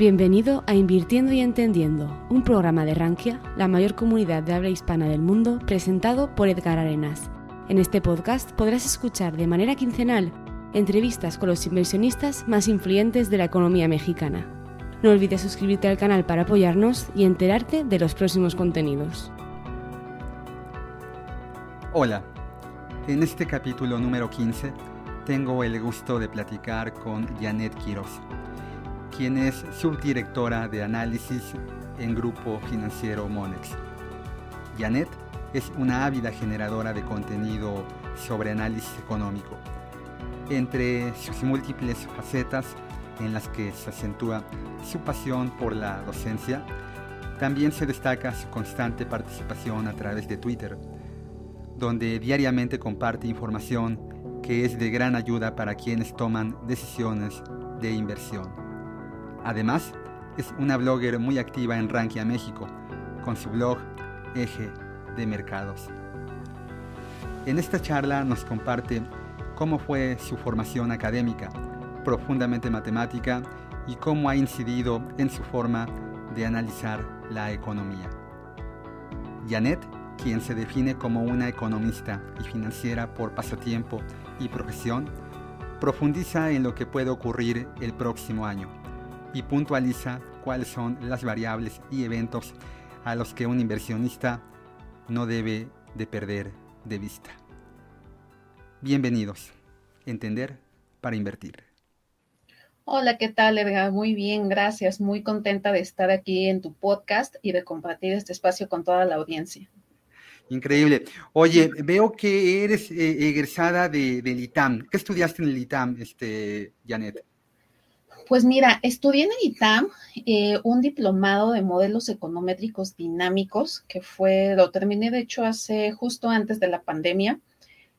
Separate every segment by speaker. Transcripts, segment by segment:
Speaker 1: Bienvenido a Invirtiendo y Entendiendo, un programa de Rankia, la mayor comunidad de habla hispana del mundo, presentado por Edgar Arenas. En este podcast podrás escuchar de manera quincenal entrevistas con los inversionistas más influyentes de la economía mexicana. No olvides suscribirte al canal para apoyarnos y enterarte de los próximos contenidos.
Speaker 2: Hola, en este capítulo número 15 tengo el gusto de platicar con Janet Quiroz, quien es subdirectora de análisis en Grupo Financiero Monex. Janet es una ávida generadora de contenido sobre análisis económico. Entre sus múltiples facetas en las que se acentúa su pasión por la docencia, también se destaca su constante participación a través de Twitter, donde diariamente comparte información que es de gran ayuda para quienes toman decisiones de inversión. Además, es una blogger muy activa en Rankia México, con su blog Eje de Mercados. En esta charla nos comparte cómo fue su formación académica, profundamente matemática, y cómo ha incidido en su forma de analizar la economía. Janet, quien se define como una economista y financiera por pasatiempo y profesión, profundiza en lo que puede ocurrir el próximo año y puntualiza cuáles son las variables y eventos a los que un inversionista no debe de perder de vista. Bienvenidos. Entender para invertir.
Speaker 3: Hola, ¿qué tal, Edgar? Muy bien, gracias. Muy contenta de estar aquí en tu podcast y de compartir este espacio con toda la audiencia.
Speaker 2: Increíble. Oye, veo que eres eh, egresada de, del ITAM. ¿Qué estudiaste en el ITAM, este, Janet?
Speaker 3: Pues mira, estudié en el ITAM eh, un diplomado de modelos econométricos dinámicos, que fue, lo terminé de hecho hace justo antes de la pandemia.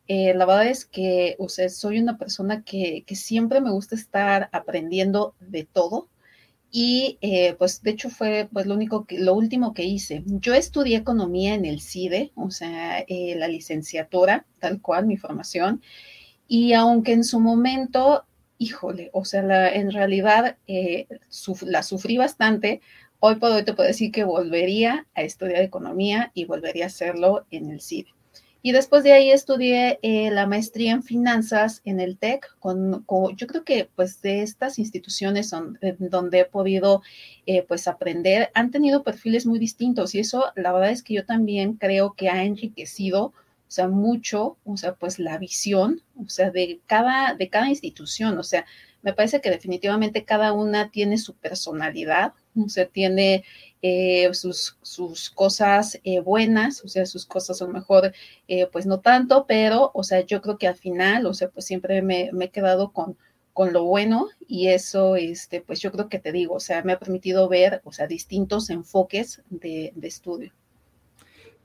Speaker 3: Eh, la verdad es que o sea, soy una persona que, siempre me gusta estar aprendiendo de todo y eh, pues de hecho fue pues lo único que, lo último que hice. Yo estudié economía en el CIDE, o sea, la licenciatura, tal cual, mi formación, y aunque en su momento, híjole, o sea, la, en realidad eh, la sufrí bastante, hoy por hoy te puedo decir que volvería a estudiar economía y volvería a hacerlo en el CIDE. Y después de ahí estudié eh, la maestría en finanzas en el TEC, con, yo creo que pues de estas instituciones son, donde he podido eh, pues aprender, han tenido perfiles muy distintos y eso la verdad es que yo también creo que ha enriquecido, o sea, mucho, o sea, pues la visión, o sea, de cada, de cada institución, o sea, me parece que definitivamente cada una tiene su personalidad, o sea, tiene eh, sus, sus, cosas eh, buenas, o sea, sus cosas a lo mejor, eh, pues no tanto, pero, o sea, yo creo que al final, o sea, pues siempre me, me, he quedado con, con lo bueno y eso, este, pues yo creo que te digo, o sea, me ha permitido ver, o sea, distintos enfoques de, de estudio.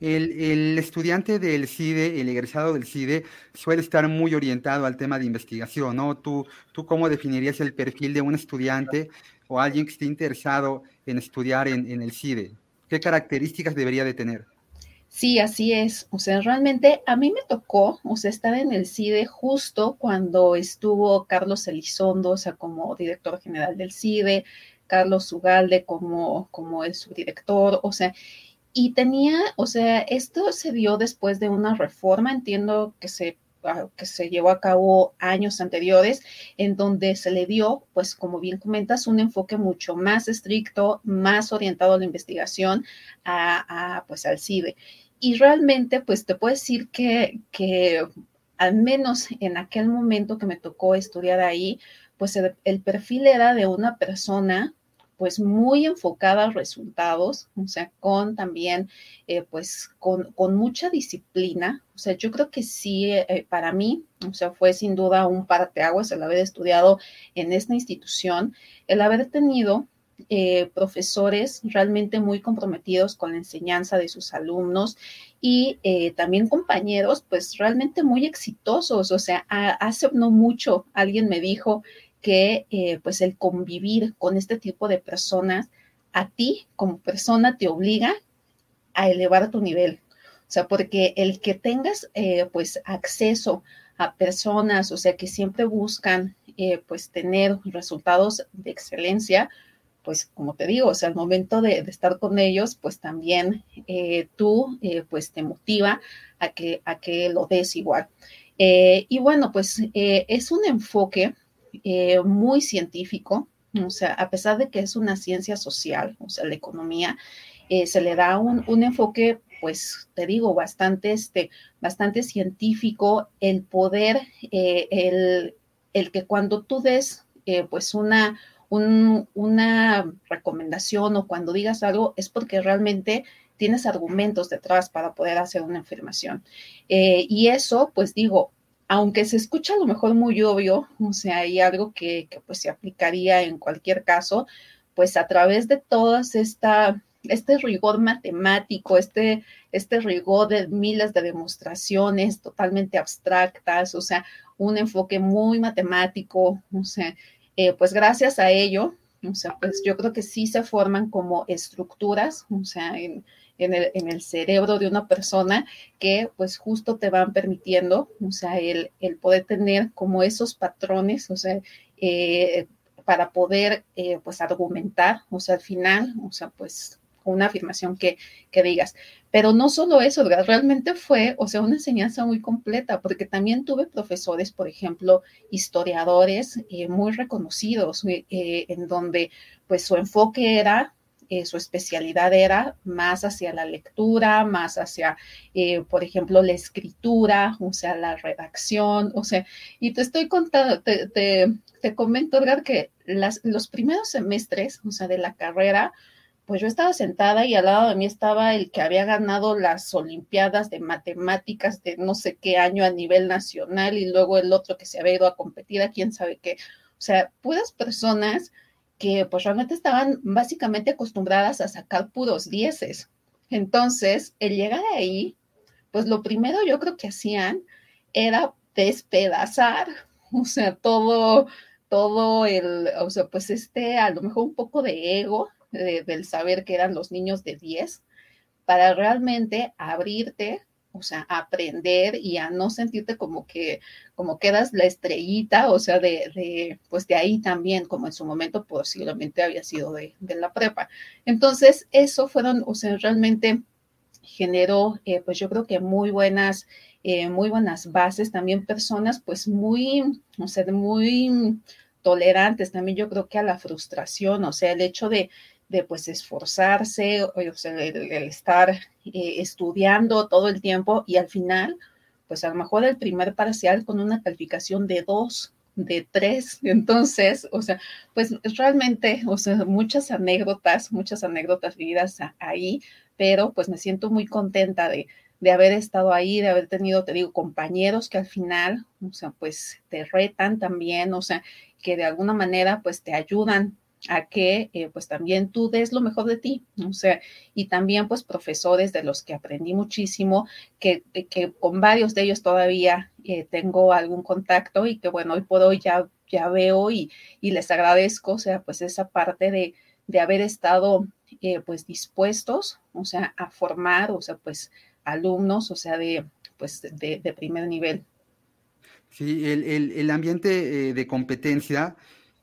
Speaker 2: El, el, estudiante del CIDE, el egresado del CIDE, suele estar muy orientado al tema de investigación, ¿no? ¿Tú, tú cómo definirías el perfil de un estudiante o alguien que esté interesado en estudiar en, en el CIDE? ¿Qué características debería de tener?
Speaker 3: Sí, así es. O sea, realmente a mí me tocó, o sea, estar en el CIDE justo cuando estuvo Carlos Elizondo, o sea, como director general del CIDE, Carlos Ugalde como, como el subdirector, o sea, y tenía, o sea, esto se dio después de una reforma, entiendo que se que se llevó a cabo años anteriores, en donde se le dio, pues como bien comentas, un enfoque mucho más estricto, más orientado a la investigación, a, pues al CIBE. Y realmente, pues te puedo decir que, que al menos en aquel momento que me tocó estudiar ahí, pues el perfil era de una persona pues muy enfocada a resultados, o sea, con también, eh, pues con, con, mucha disciplina. O sea, yo creo que sí, eh, para mí, o sea, fue sin duda un parteaguas el haber estudiado en esta institución, el haber tenido eh, profesores realmente muy comprometidos con la enseñanza de sus alumnos y eh, también compañeros pues realmente muy exitosos. O sea, hace no mucho alguien me dijo que eh, pues el convivir con este tipo de personas a ti como persona te obliga a elevar tu nivel. O sea, porque el que tengas eh, pues acceso a personas, o sea, que siempre buscan eh, pues tener resultados de excelencia, pues como te digo, o sea, al momento de, estar con ellos, pues también tú, pues te motiva a que, a que lo des igual. y bueno, pues es un enfoque muy científico, o sea, a pesar de que es una ciencia social, o sea, la economía, se le da un, un enfoque pues te digo, bastante, este, bastante científico, el poder, eh, el, el, que cuando tú des eh, pues una, una recomendación o cuando digas algo es porque realmente tienes argumentos detrás para poder hacer una afirmación. Eh, y eso, pues digo, aunque se escucha a lo mejor muy obvio, o sea, hay algo que, que pues se aplicaría en cualquier caso, pues a través de todas esta este rigor matemático, este, este rigor de miles de demostraciones totalmente abstractas, o sea, un enfoque muy matemático, o sea, eh, pues gracias a ello, o sea, pues yo creo que sí se forman como estructuras, o sea, en, el, cerebro de una persona que pues justo te van permitiendo, o sea, el, el poder tener como esos patrones, o sea, eh, para poder eh, pues argumentar, o sea, al final, o sea, pues una afirmación que, que digas. Pero no solo eso, realmente fue, o sea, una enseñanza muy completa, porque también tuve profesores, por ejemplo, historiadores eh, muy reconocidos, eh, en donde pues su enfoque era su especialidad era más hacia la lectura, más hacia, por ejemplo, la escritura, o sea, la redacción, o sea, y te estoy contando, te, te, te comento, Edgar, que las, los primeros semestres, o sea, de la carrera, pues yo estaba sentada y al lado de mí estaba el que había ganado las Olimpiadas de Matemáticas de no sé qué año a nivel nacional y luego el otro que se había ido a competir a quién sabe qué. O sea, puras personas que pues realmente estaban básicamente acostumbradas a sacar puros dieces. Entonces, el llegar ahí, pues lo primero yo creo que hacían era despedazar, o sea, todo, todo el, o sea, pues este, a lo mejor un poco de ego del saber que eran los niños de 10, para realmente abrirte, o sea, aprender y a no sentirte como que, como quedas la estrellita, o sea, de, de, pues de ahí también, como en su momento posiblemente había sido de, de la prepa. Entonces, eso fueron, o sea, realmente generó, eh, pues yo creo que muy buenas, eh, muy buenas bases, también personas, pues muy, o sea, muy tolerantes, también yo creo que a la frustración, o sea, el hecho de, de pues esforzarse, o sea, el, estar eh, estudiando todo el tiempo y al final, pues a lo mejor el primer parcial con una calificación de dos, de tres, entonces, o sea, pues realmente, o sea, muchas anécdotas, muchas anécdotas vividas ahí, pero pues me siento muy contenta de, de haber estado ahí, de haber tenido, te digo, compañeros que al final, o sea, pues te retan también, o sea, que de alguna manera pues te ayudan a que eh, pues también tú des lo mejor de ti, o sea, y también pues profesores de los que aprendí muchísimo, que, que con varios de ellos todavía eh, tengo algún contacto y que bueno, hoy por hoy ya, ya veo y, y les agradezco, o sea, pues esa parte de, de haber estado eh, pues dispuestos, o sea, a formar, o sea, pues alumnos, o sea, de pues de, de primer nivel.
Speaker 2: Sí, el, el, el ambiente de competencia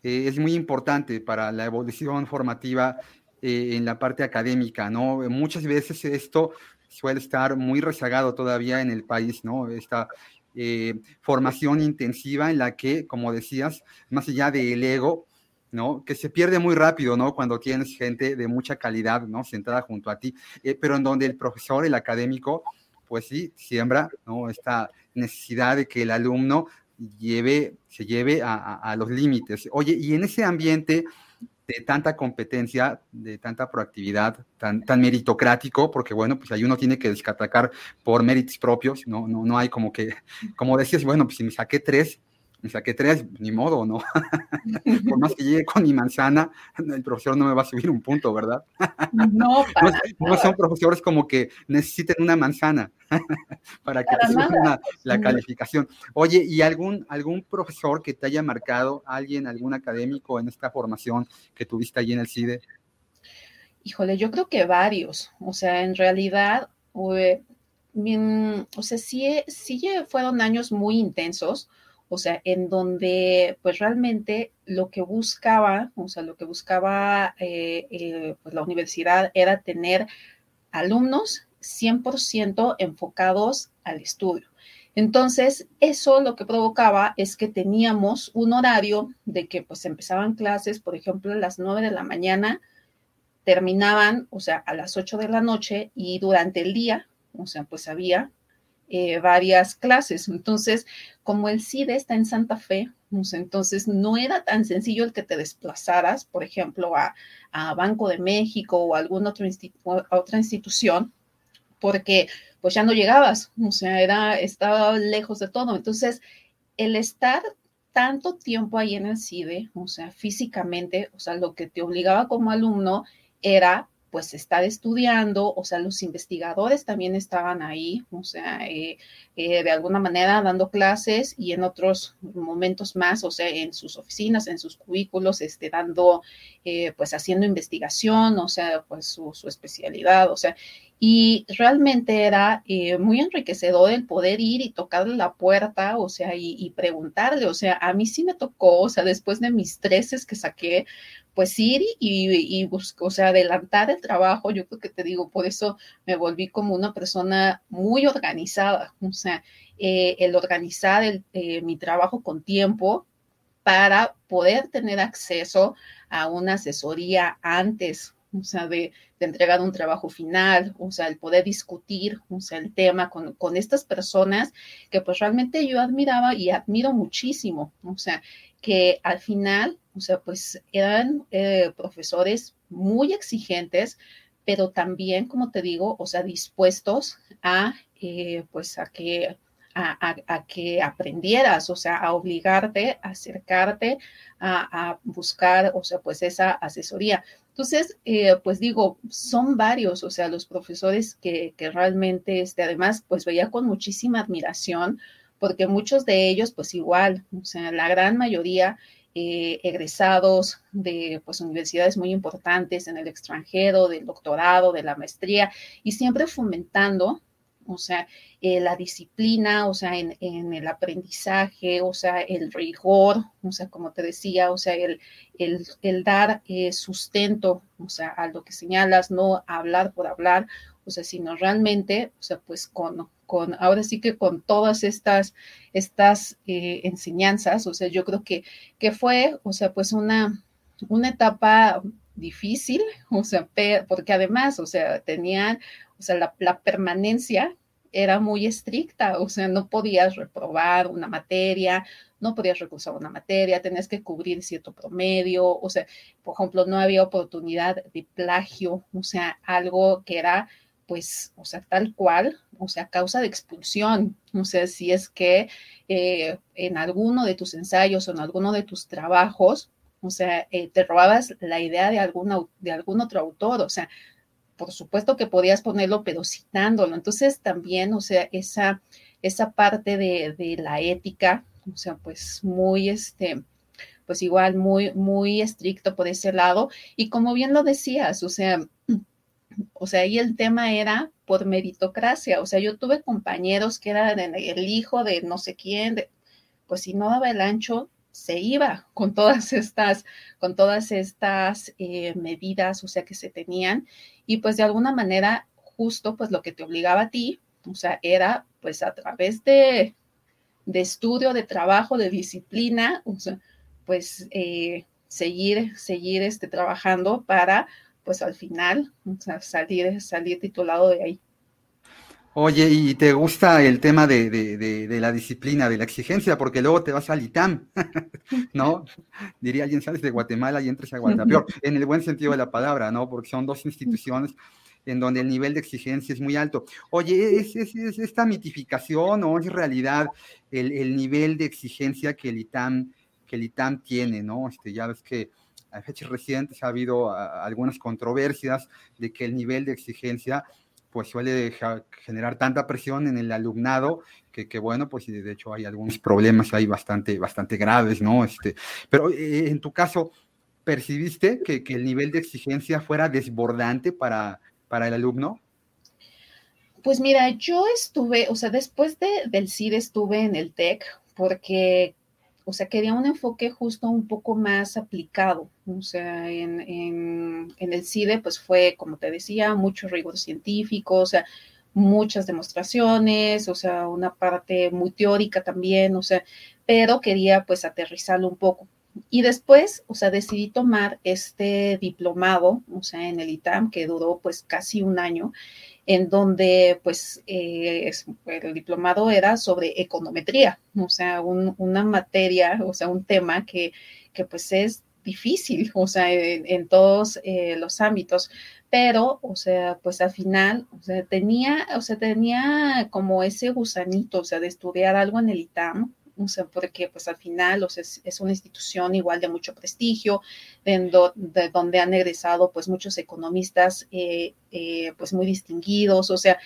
Speaker 2: eh, es muy importante para la evolución formativa eh, en la parte académica, ¿no? Muchas veces esto suele estar muy rezagado todavía en el país, ¿no? Esta eh, formación intensiva en la que, como decías, más allá del ego, ¿no? Que se pierde muy rápido, ¿no? Cuando tienes gente de mucha calidad, ¿no? Sentada junto a ti, pero en donde el profesor, el académico, pues sí, siembra, ¿no? Esta necesidad de que el alumno lleve, se lleve a, los límites. Oye, y en ese ambiente de tanta competencia, de tanta proactividad, tan, tan meritocrático, porque bueno, pues ahí uno tiene que descatacar por méritos propios, no, no, no hay como que, como decías, bueno, pues si me saqué tres, me saqué tres, ni modo, ¿no? Por más que llegue con mi manzana, el profesor no me va a subir un punto, ¿verdad?
Speaker 3: No,
Speaker 2: no, son profesores como que necesiten una manzana para que te suban la, calificación. Oye, ¿y algún, algún profesor que te haya marcado, alguien, algún académico en esta formación que tuviste allí en el CIDE?
Speaker 3: Híjole, yo creo que varios. O sea, en realidad, o sea, sí, sí fueron años muy intensos o sea, en donde pues realmente lo que buscaba, o sea, lo que buscaba eh, eh, pues, la universidad era tener alumnos 100% enfocados al estudio. Entonces, eso lo que provocaba es que teníamos un horario de que pues empezaban clases, por ejemplo, a las 9 de la mañana, terminaban, o sea, a las 8 de la noche y durante el día, o sea, pues había eh, varias clases. Entonces, como el CIDE está en Santa Fe, entonces no era tan sencillo el que te desplazaras, por ejemplo, a, Banco de México o alguna otra, otra institución, porque pues ya no llegabas, o sea, era, estaba lejos de todo. Entonces, el estar tanto tiempo ahí en el CIDE, o sea, físicamente, o sea, lo que te obligaba como alumno era pues estar estudiando, o sea, los investigadores también estaban ahí, o sea, eh, eh, de alguna manera dando clases y en otros momentos más, o sea, en sus oficinas, en sus cubículos, este, dando, eh, pues haciendo investigación, o sea, pues su, su especialidad, o sea, y realmente era muy enriquecedor el poder ir y tocarle la puerta, o sea, y, y, preguntarle, o sea, a mí sí me tocó, o sea, después de mis treces que saqué, pues ir y, y o sea, adelantar el trabajo, yo creo que te digo, por eso me volví como una persona muy organizada, o sea, eh, el organizar eh, mi trabajo con tiempo para poder tener acceso a una asesoría antes, o sea, de, de, entregar un trabajo final, o sea, el poder discutir, o sea, el tema con, con, estas personas que pues realmente yo admiraba y admiro muchísimo, o sea, que al final, o sea, pues eran eh, profesores muy exigentes, pero también, como te digo, o sea, dispuestos a, eh, pues, a que, a, que aprendieras, o sea, a obligarte, a acercarte, a, buscar, o sea, pues esa asesoría. Entonces, eh, pues digo, son varios, o sea, los profesores que, que realmente, este, además, pues veía con muchísima admiración, porque muchos de ellos, pues igual, o sea, la gran mayoría eh, egresados de pues, universidades muy importantes en el extranjero, del doctorado, de la maestría, y siempre fomentando, o sea, eh, la disciplina, o sea, en, el aprendizaje, o sea, el rigor, o sea, como te decía, o sea, el, el, dar eh, sustento, o sea, a lo que señalas, no hablar por hablar, o sea, sino realmente, o sea, pues con, con, ahora sí que con todas estas, estas eh, enseñanzas, o sea, yo creo que, que fue, o sea, pues una, una etapa difícil, o sea, porque además, o sea, tenían, o sea, la, permanencia era muy estricta, o sea, no podías reprobar una materia, no podías recusar una materia, tenías que cubrir cierto promedio, o sea, por ejemplo, no había oportunidad de plagio, o sea, algo que era pues, o sea, tal cual, o sea, causa de expulsión. O sea, si es que eh, en alguno de tus ensayos o en alguno de tus trabajos, o sea, eh, te robabas la idea de, alguna, de algún otro autor, o sea, por supuesto que podías ponerlo, pero citándolo. Entonces, también, o sea, esa, esa parte de, de la ética, o sea, pues muy, este, pues igual muy, muy estricto por ese lado. Y como bien lo decías, o sea, o sea, ahí el tema era por meritocracia. O sea, yo tuve compañeros que eran el hijo de no sé quién, pues si no daba el ancho, se iba con todas estas, con todas estas eh, medidas, o sea, que se tenían. Y pues de alguna manera, justo pues lo que te obligaba a ti, o sea, era pues a través de, de estudio, de trabajo, de disciplina, o sea, pues eh, seguir, seguir este, trabajando para pues al final o sea, salir, salir titulado de ahí.
Speaker 2: Oye, ¿y te gusta el tema de, de, de, la disciplina, de la exigencia? Porque luego te vas al ITAM, ¿no? Diría alguien, sales de Guatemala y entras a Guatapeor, en el buen sentido de la palabra, ¿no? Porque son dos instituciones en donde el nivel de exigencia es muy alto. Oye, ¿es, es, es esta mitificación o es realidad el, el, nivel de exigencia que el ITAM, que el ITAM tiene, ¿no? Este, ya ves que a fechas recientes ha habido algunas controversias de que el nivel de exigencia pues suele generar tanta presión en el alumnado que, que, bueno, pues de hecho hay algunos problemas ahí bastante, bastante graves, ¿no? Este, pero eh, en tu caso, ¿percibiste que, que, el nivel de exigencia fuera desbordante para, para el alumno?
Speaker 3: Pues mira, yo estuve, o sea, después de, del CID estuve en el TEC porque o sea, quería un enfoque justo un poco más aplicado. O sea, en, en, en, el CIDE, pues fue, como te decía, mucho rigor científico, o sea, muchas demostraciones, o sea, una parte muy teórica también, o sea, pero quería pues aterrizarlo un poco. Y después, o sea, decidí tomar este diplomado, o sea, en el ITAM, que duró pues casi un año, en donde pues eh, el diplomado era sobre econometría, o sea, un, una materia, o sea, un tema que, que pues es difícil, o sea, en, todos eh, los ámbitos, pero, o sea, pues al final, o sea, tenía, o sea, tenía como ese gusanito, o sea, de estudiar algo en el ITAM, o sea, porque pues al final o sea, es, una institución igual de mucho prestigio, de, de, donde han egresado pues muchos economistas eh, eh, pues muy distinguidos, o sea,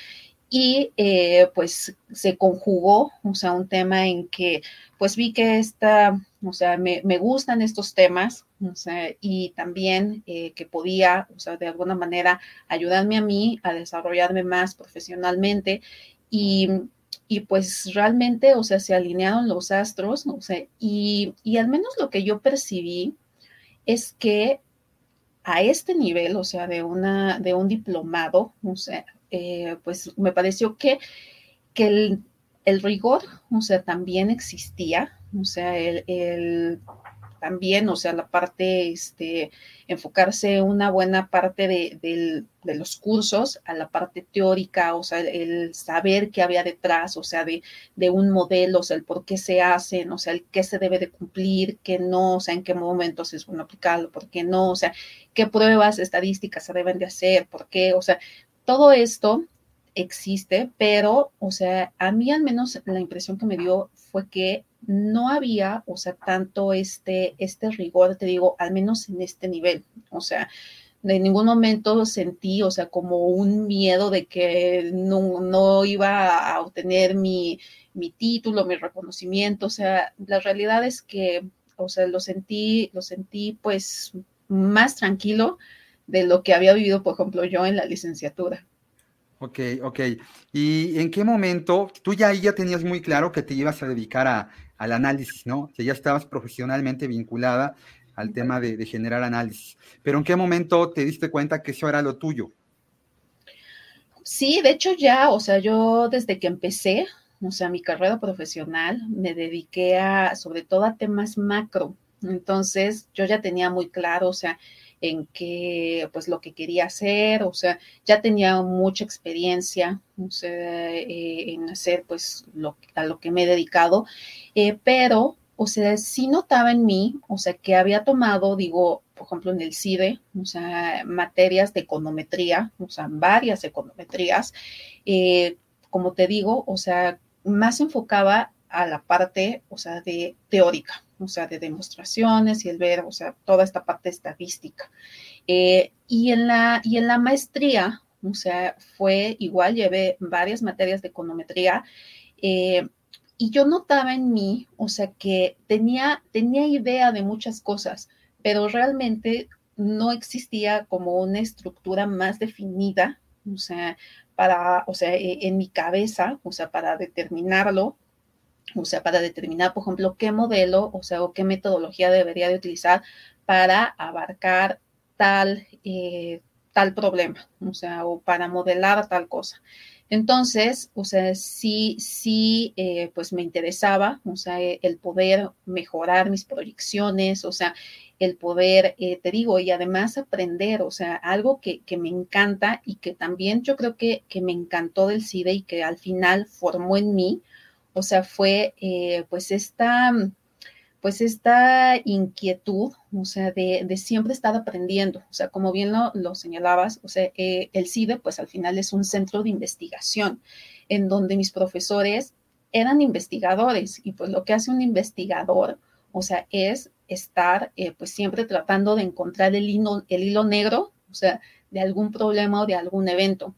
Speaker 3: y eh, pues se conjugó, o sea, un tema en que pues vi que esta, o sea, me, me gustan estos temas, o sea, y también que podía, o sea, de alguna manera ayudarme a mí a desarrollarme más profesionalmente y y pues realmente, o sea, se alinearon los astros, o sea, y, y al menos lo que yo percibí es que a este nivel, o sea, de, una, de un diplomado, o sea, eh, pues me pareció que, que el, el, rigor, o sea, también existía, o sea, el, el también, o sea, la parte, este, enfocarse una buena parte de, los cursos a la parte teórica, o sea, el, saber qué había detrás, o sea, de, de, un modelo, o sea, el por qué se hacen, o sea, el qué se debe de cumplir, qué no, o sea, en qué momentos es bueno aplicarlo, por qué no, o sea, qué pruebas estadísticas se deben de hacer, por qué, o sea, todo esto existe, pero, o sea, a mí al menos la impresión que me dio fue que no había, o sea, tanto este, este rigor, te digo, al menos en este nivel, o sea, en ningún momento sentí, o sea, como un miedo de que no, no iba a obtener mi, mi título, mi reconocimiento, o sea, la realidad es que, o sea, lo sentí, lo sentí pues más tranquilo de lo que había vivido, por ejemplo, yo en la licenciatura.
Speaker 2: Ok, ok. ¿Y en qué momento tú ya ya tenías muy claro que te ibas a dedicar a, al análisis, ¿no? Que ya estabas profesionalmente vinculada al tema de, generar análisis. Pero ¿en qué momento te diste cuenta que eso era lo tuyo?
Speaker 3: Sí, de hecho ya, o sea, yo desde que empecé, o sea, mi carrera profesional, me dediqué a, sobre todo a temas macro. Entonces, yo ya tenía muy claro, o sea, en qué, pues lo que quería hacer, o sea, ya tenía mucha experiencia, o sea, eh, en hacer, pues, lo, a lo que me he dedicado, eh, pero, o sea, sí notaba en mí, o sea, que había tomado, digo, por ejemplo, en el CIDE, o sea, materias de econometría, o sea, varias econometrías, eh, como te digo, o sea, más enfocaba a la parte, o sea, de teórica, o sea, de demostraciones y el ver, o sea, toda esta parte estadística. Eh, y, en la, y en la maestría, o sea, fue igual, llevé varias materias de econometría eh, y yo notaba en mí, o sea, que tenía, tenía idea de muchas cosas, pero realmente no existía como una estructura más definida, o sea, para, o sea, e, en mi cabeza, o sea, para determinarlo, o sea, para determinar, por ejemplo, qué modelo, o sea, o qué metodología debería de utilizar para abarcar tal, eh, tal problema, o sea, o para modelar tal cosa. Entonces, o sea, sí, sí, eh, pues me interesaba, o sea, el poder mejorar mis proyecciones, o sea, el poder, eh, te digo, y además aprender, o sea, algo que, que, me encanta y que también yo creo que, que me encantó del CIDE y que al final formó en mí, o sea, fue eh, pues esta, pues esta inquietud, o sea, de, siempre estar aprendiendo. O sea, como bien lo, señalabas, o sea, eh, el CIDE pues al final es un centro de investigación en donde mis profesores eran investigadores y pues lo que hace un investigador, o sea, es estar eh, pues siempre tratando de encontrar el hilo, el hilo negro, o sea, de algún problema o de algún evento.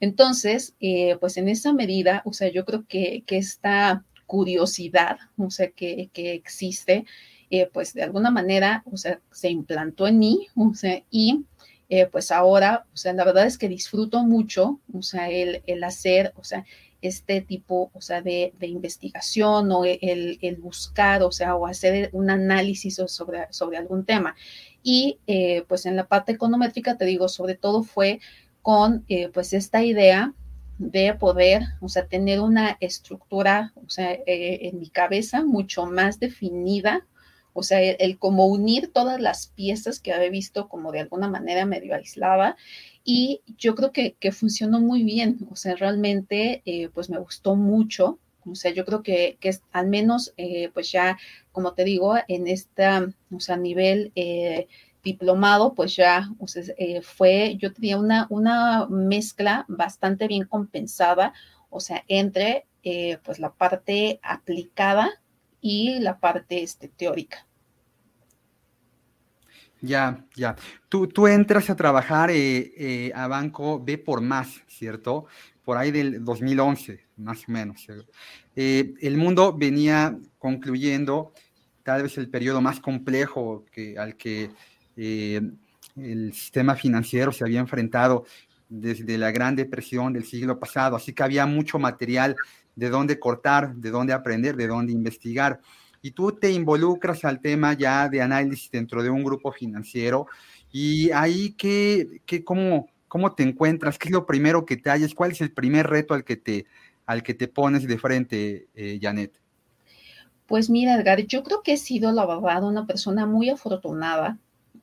Speaker 3: Entonces, eh, pues en esa medida, o sea, yo creo que, esta curiosidad, o sea, que, existe, eh, pues de alguna manera, o sea, se implantó en mí, o sea, y eh, pues ahora, o sea, la verdad es que disfruto mucho, o sea, el, el hacer, o sea, este tipo, o sea, de, investigación o el, el, buscar, o sea, o hacer un análisis sobre, sobre algún tema. Y pues en la parte econométrica, te digo, sobre todo fue con eh, pues esta idea de poder, o sea, tener una estructura, o sea, eh, en mi cabeza mucho más definida, o sea, el, como unir todas las piezas que había visto como de alguna manera medio aislada y yo creo que, que funcionó muy bien, o sea, realmente eh, pues me gustó mucho, o sea, yo creo que, que es, al menos eh, pues ya, como te digo, en esta, o sea, nivel diplomado, pues ya sea, fue, yo tenía una, una mezcla bastante bien compensada, o sea, entre pues la parte aplicada y la parte este, teórica.
Speaker 2: Ya, ya. Tú, tú entras a trabajar eh, eh, a Banco B por más, ¿cierto? Por ahí del 2011, más o menos. Eh, el mundo venía concluyendo tal vez el periodo más complejo que, al que el sistema financiero se había enfrentado desde la Gran Depresión del siglo pasado, así que había mucho material de dónde cortar, de dónde aprender, de dónde investigar. Y tú te involucras al tema ya de análisis dentro de un grupo financiero y ahí qué, qué cómo, cómo te encuentras, qué es lo primero que te hallas, cuál es el primer reto al que te, al que te pones de frente, eh, Janet.
Speaker 3: Pues mira, Edgar, yo creo que he sido, la verdad, una persona muy afortunada,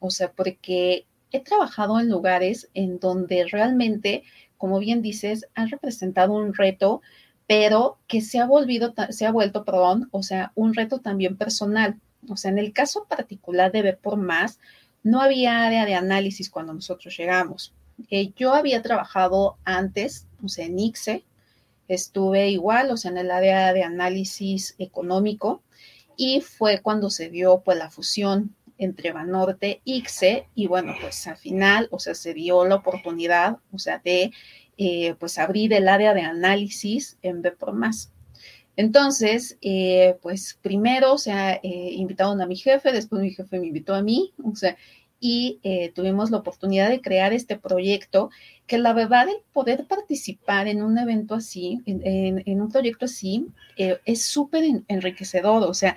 Speaker 3: o sea, porque he trabajado en lugares en donde realmente, como bien dices, han representado un reto pero que se ha, volvido, se ha vuelto, perdón, o sea, un reto también personal. O sea, en el caso particular de Ver por Más, no había área de análisis cuando nosotros llegamos. Eh, yo había trabajado antes, o sea, en ICSE, estuve igual, o sea, en el área de análisis económico, y fue cuando se dio pues la fusión entre Banorte ICSE, y bueno, pues al final, o sea, se dio la oportunidad, o sea, de eh, pues abrir el área de análisis en B por más. Entonces, eh, pues primero se ha eh, invitado a mi jefe, después mi jefe me invitó a mí, o sea, y tuvimos la oportunidad de crear este proyecto, que la verdad el poder participar en un evento así, en, un proyecto así, es súper enriquecedor, o sea,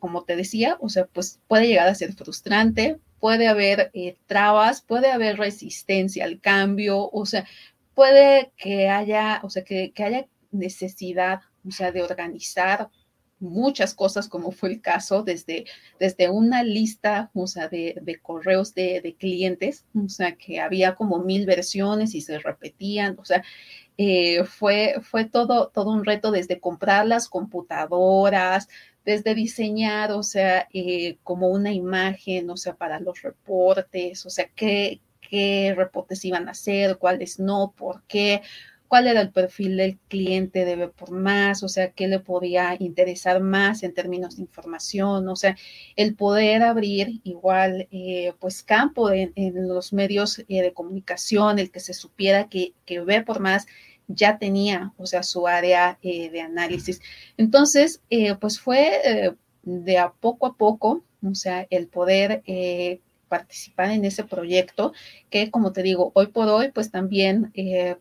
Speaker 3: como te decía, o sea, pues puede llegar a ser frustrante, puede haber eh, trabas, puede haber resistencia al cambio, o sea, puede que haya, o sea, que, haya necesidad, o sea, de organizar muchas cosas, como fue el caso, desde, desde una lista, o sea, de, correos de, clientes, o sea, que había como mil versiones y se repetían, o sea, eh, fue, fue todo, todo un reto desde comprar las computadoras, desde diseñar, o sea, eh, como una imagen, o sea, para los reportes, o sea, qué, qué reportes iban a hacer, cuáles no, por qué, cuál era el perfil del cliente debe por más, o sea, qué le podía interesar más en términos de información, o sea, el poder abrir igual, eh, pues, campo en, los medios eh, de comunicación, el que se supiera que, que ve por más ya tenía, o sea, su área eh, de análisis. Entonces, eh, pues fue eh, de a poco a poco, o sea, el poder participar en ese proyecto, que como te digo, hoy por hoy, pues también,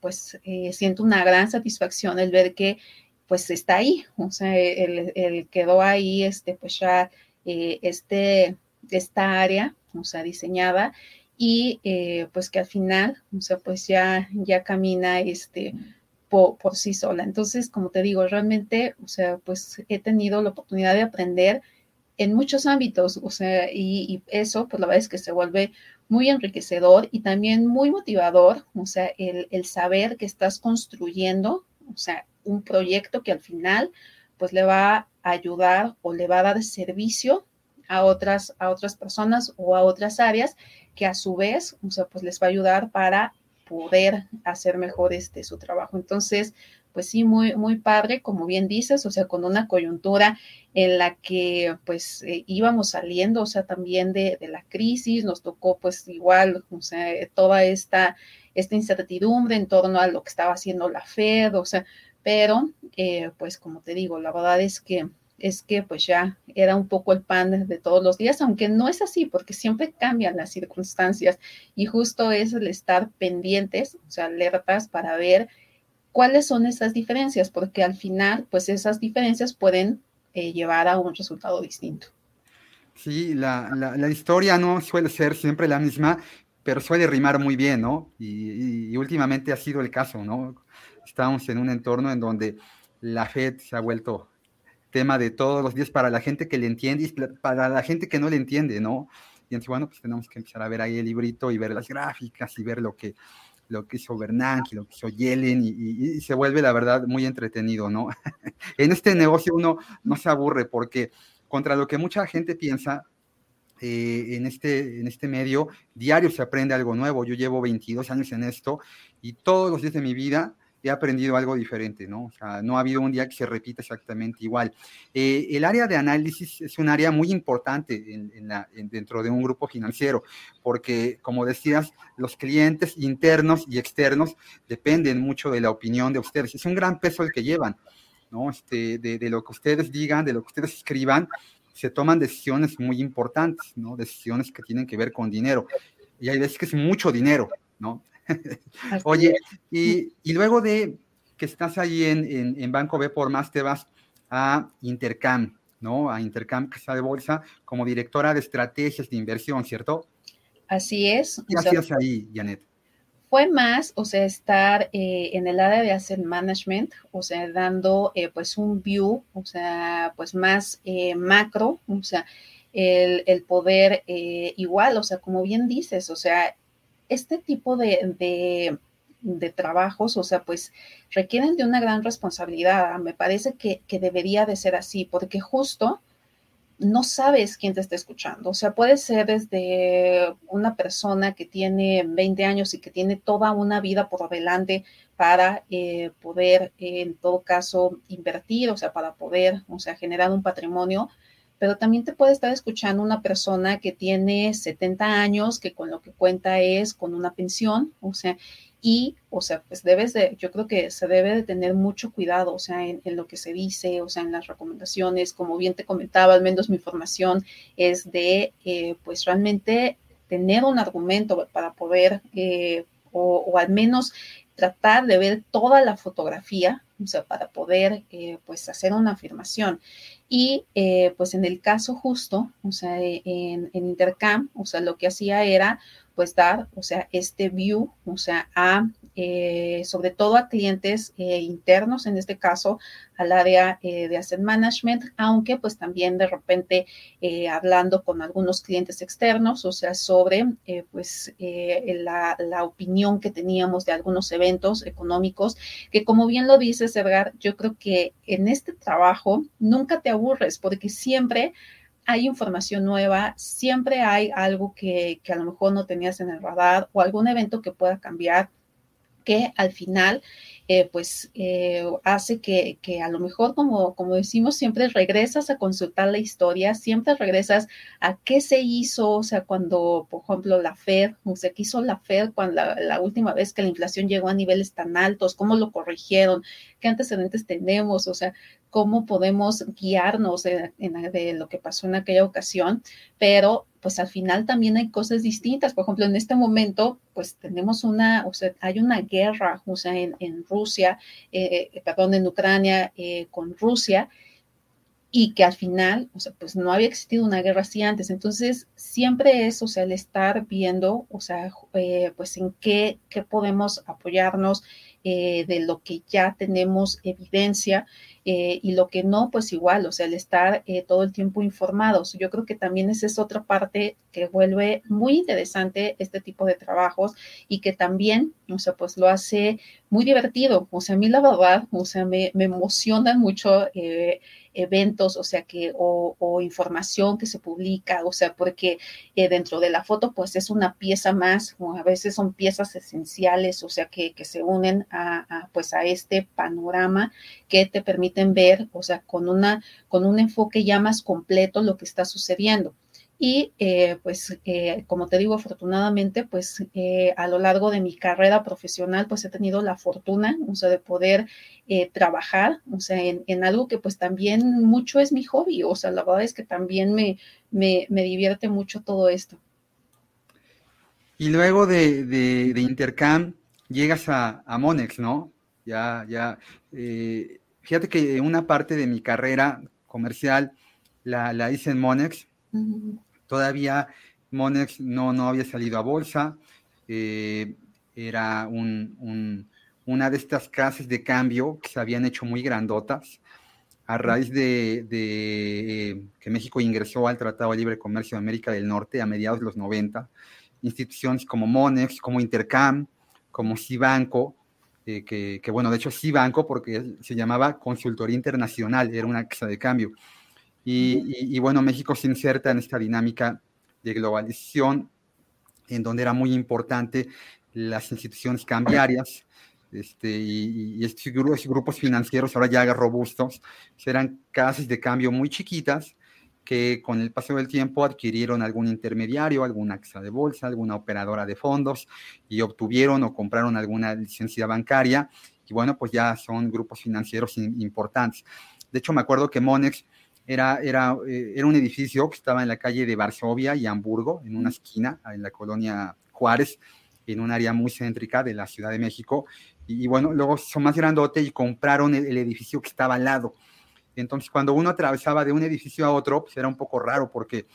Speaker 3: pues siento una gran satisfacción el ver que, pues está ahí, o sea, el, quedó ahí, este, pues ya, este, esta área, o sea, diseñada y pues que al final, o sea, pues ya, ya camina este, por, sí sola. Entonces, como te digo, realmente, o sea, pues he tenido la oportunidad de aprender en muchos ámbitos, o sea, y, eso, pues la verdad es que se vuelve muy enriquecedor y también muy motivador, o sea, el, el saber que estás construyendo, o sea, un proyecto que al final, pues le va a ayudar o le va a dar servicio a otras, a otras personas o a otras áreas que a su vez, o sea, pues les va a ayudar para poder hacer mejor este, su trabajo. Entonces, pues sí, muy, muy padre, como bien dices, o sea, con una coyuntura en la que pues eh, íbamos saliendo, o sea, también de, la crisis, nos tocó pues igual, o sea, toda esta, esta incertidumbre en torno a lo que estaba haciendo la Fed, o sea, pero eh, pues como te digo, la verdad es que es que pues ya era un poco el pan de todos los días, aunque no es así, porque siempre cambian las circunstancias y justo es el estar pendientes, o sea, alertas para ver ¿Cuáles son esas diferencias? Porque al final, pues esas diferencias pueden eh, llevar a un resultado distinto.
Speaker 2: Sí, la, la, historia no suele ser siempre la misma, pero suele rimar muy bien, ¿no? Y, y, últimamente ha sido el caso, ¿no? Estamos en un entorno en donde la FED se ha vuelto tema de todos los días para la gente que le entiende y para la gente que no le entiende, ¿no? Y entonces, bueno, pues tenemos que empezar a ver ahí el librito y ver las gráficas y ver lo que, lo que hizo Bernanke, lo que hizo Yellen, y, se vuelve, la verdad, muy entretenido, ¿no? en este negocio uno no se aburre porque contra lo que mucha gente piensa, eh, en, este, en este medio, diario se aprende algo nuevo. Yo llevo 22 años en esto y todos los días de mi vida he aprendido algo diferente, ¿no? O sea, no ha habido un día que se repita exactamente igual. Eh, el área de análisis es un área muy importante en, la, dentro de un grupo financiero, porque, como decías, los clientes internos y externos dependen mucho de la opinión de ustedes. Es un gran peso el que llevan, ¿no? Este, de, de lo que ustedes digan, de lo que ustedes escriban, se toman decisiones muy importantes, ¿no? Decisiones que tienen que ver con dinero. Y hay veces que es mucho dinero, ¿no? Oye, y, luego de que estás ahí en, Banco B por más, te vas a Intercam, ¿no? A Intercam Casa de Bolsa como directora de estrategias de inversión, ¿cierto?
Speaker 3: Así es.
Speaker 2: ¿Qué hacías ahí, Janet?
Speaker 3: Fue más, o sea, estar eh, en el área de asset management, o sea, dando eh, pues un view, o sea, pues más eh, macro, o sea, el, el poder igual, o sea, como bien dices, o sea, este tipo de, trabajos, o sea, pues requieren de una gran responsabilidad. Me parece que, debería de ser así, porque justo no sabes quién te está escuchando. O sea, puede ser desde una persona que tiene 20 años y que tiene toda una vida por delante para eh, poder, en todo caso, invertir, o sea, para poder, o sea, generar un patrimonio pero también te puede estar escuchando una persona que tiene 70 años, que con lo que cuenta es con una pensión, o sea, y, o sea, pues debes de, yo creo que se debe de tener mucho cuidado, o sea, en, lo que se dice, o sea, en las recomendaciones, como bien te comentaba, al menos mi formación es de, eh, pues realmente tener un argumento para poder, eh, o, al menos tratar de ver toda la fotografía, o sea, para poder, eh, pues, hacer una afirmación. Y eh, pues en el caso justo, o sea, en, en, Intercam, o sea, lo que hacía era pues dar, o sea, este view, o sea, a, eh, sobre todo a clientes eh, internos, en este caso, al área de asset management, aunque pues también de repente hablando con algunos clientes externos, o sea, sobre pues la, la, opinión que teníamos de algunos eventos económicos, que como bien lo dices, Edgar, yo creo que en este trabajo nunca te aburres porque siempre hay información nueva, siempre hay algo que, que, a lo mejor no tenías en el radar o algún evento que pueda cambiar que al final eh, pues eh, hace que, que, a lo mejor, como, como decimos, siempre regresas a consultar la historia, siempre regresas a qué se hizo, o sea, cuando, por ejemplo, la Fed, o sea, qué hizo la Fed cuando la, última vez que la inflación llegó a niveles tan altos, cómo lo corrigieron, qué antecedentes tenemos, o sea, cómo podemos guiarnos de, de, lo que pasó en aquella ocasión, pero pues al final también hay cosas distintas. Por ejemplo, en este momento, pues tenemos una, o sea, hay una guerra, o sea, en, en Rusia, eh, eh, perdón, en Ucrania eh, con Rusia, y que al final, o sea, pues no había existido una guerra así antes. Entonces, siempre es, o sea, el estar viendo, o sea, eh, pues en qué podemos apoyarnos eh, de lo que ya tenemos evidencia eh, y lo que no, pues igual, o sea, el estar todo el tiempo informados. Yo creo que también esa es otra parte que vuelve muy interesante este tipo de trabajos y que también, o sea, pues lo hace muy divertido. O sea, a mí la verdad, o sea, me, me emociona mucho eventos, o sea, que, o, información que se publica, o sea, porque eh, dentro de la foto, pues es una pieza más, o a veces son piezas esenciales, o sea, que, que se unen a, pues a este panorama que te permiten ver, o sea, con una, con un enfoque ya más completo lo que está sucediendo. Y eh, pues, eh, como te digo, afortunadamente, pues eh, a lo largo de mi carrera profesional, pues he tenido la fortuna, o sea, de poder trabajar, o sea, en, algo que pues también mucho es mi hobby, o sea, la verdad es que también me, me, divierte mucho todo esto.
Speaker 2: Y luego de, de, Intercam llegas a, a, Monex, ¿no? ya, ya. Fíjate que una parte de mi carrera comercial la, la hice en Monex. Todavía Monex no, no había salido a bolsa. Eh, era una de estas casas de cambio que se habían hecho muy grandotas a raíz de, de, que México ingresó al Tratado de Libre Comercio de América del Norte a mediados de los 90, instituciones como Monex, como Intercam, como Cibanco, eh, que, que, bueno, de hecho Cibanco porque se llamaba Consultoría Internacional, era una casa de cambio. Y, y, bueno, México se inserta en esta dinámica de globalización, en donde era muy importante las instituciones cambiarias, este, y, estos, grupos, financieros ahora ya robustos, eran casas de cambio muy chiquitas que con el paso del tiempo adquirieron algún intermediario, alguna casa de bolsa, alguna operadora de fondos y obtuvieron o compraron alguna licencia bancaria y bueno, pues ya son grupos financieros importantes. De hecho, me acuerdo que Monex era, era, eh, era un edificio que estaba en la calle de Varsovia y Hamburgo, en una esquina, en la colonia Juárez, en un área muy céntrica de la Ciudad de México. Y, bueno, luego son más grandote y compraron el, edificio que estaba al lado. Entonces, cuando uno atravesaba de un edificio a otro, pues era un poco raro porque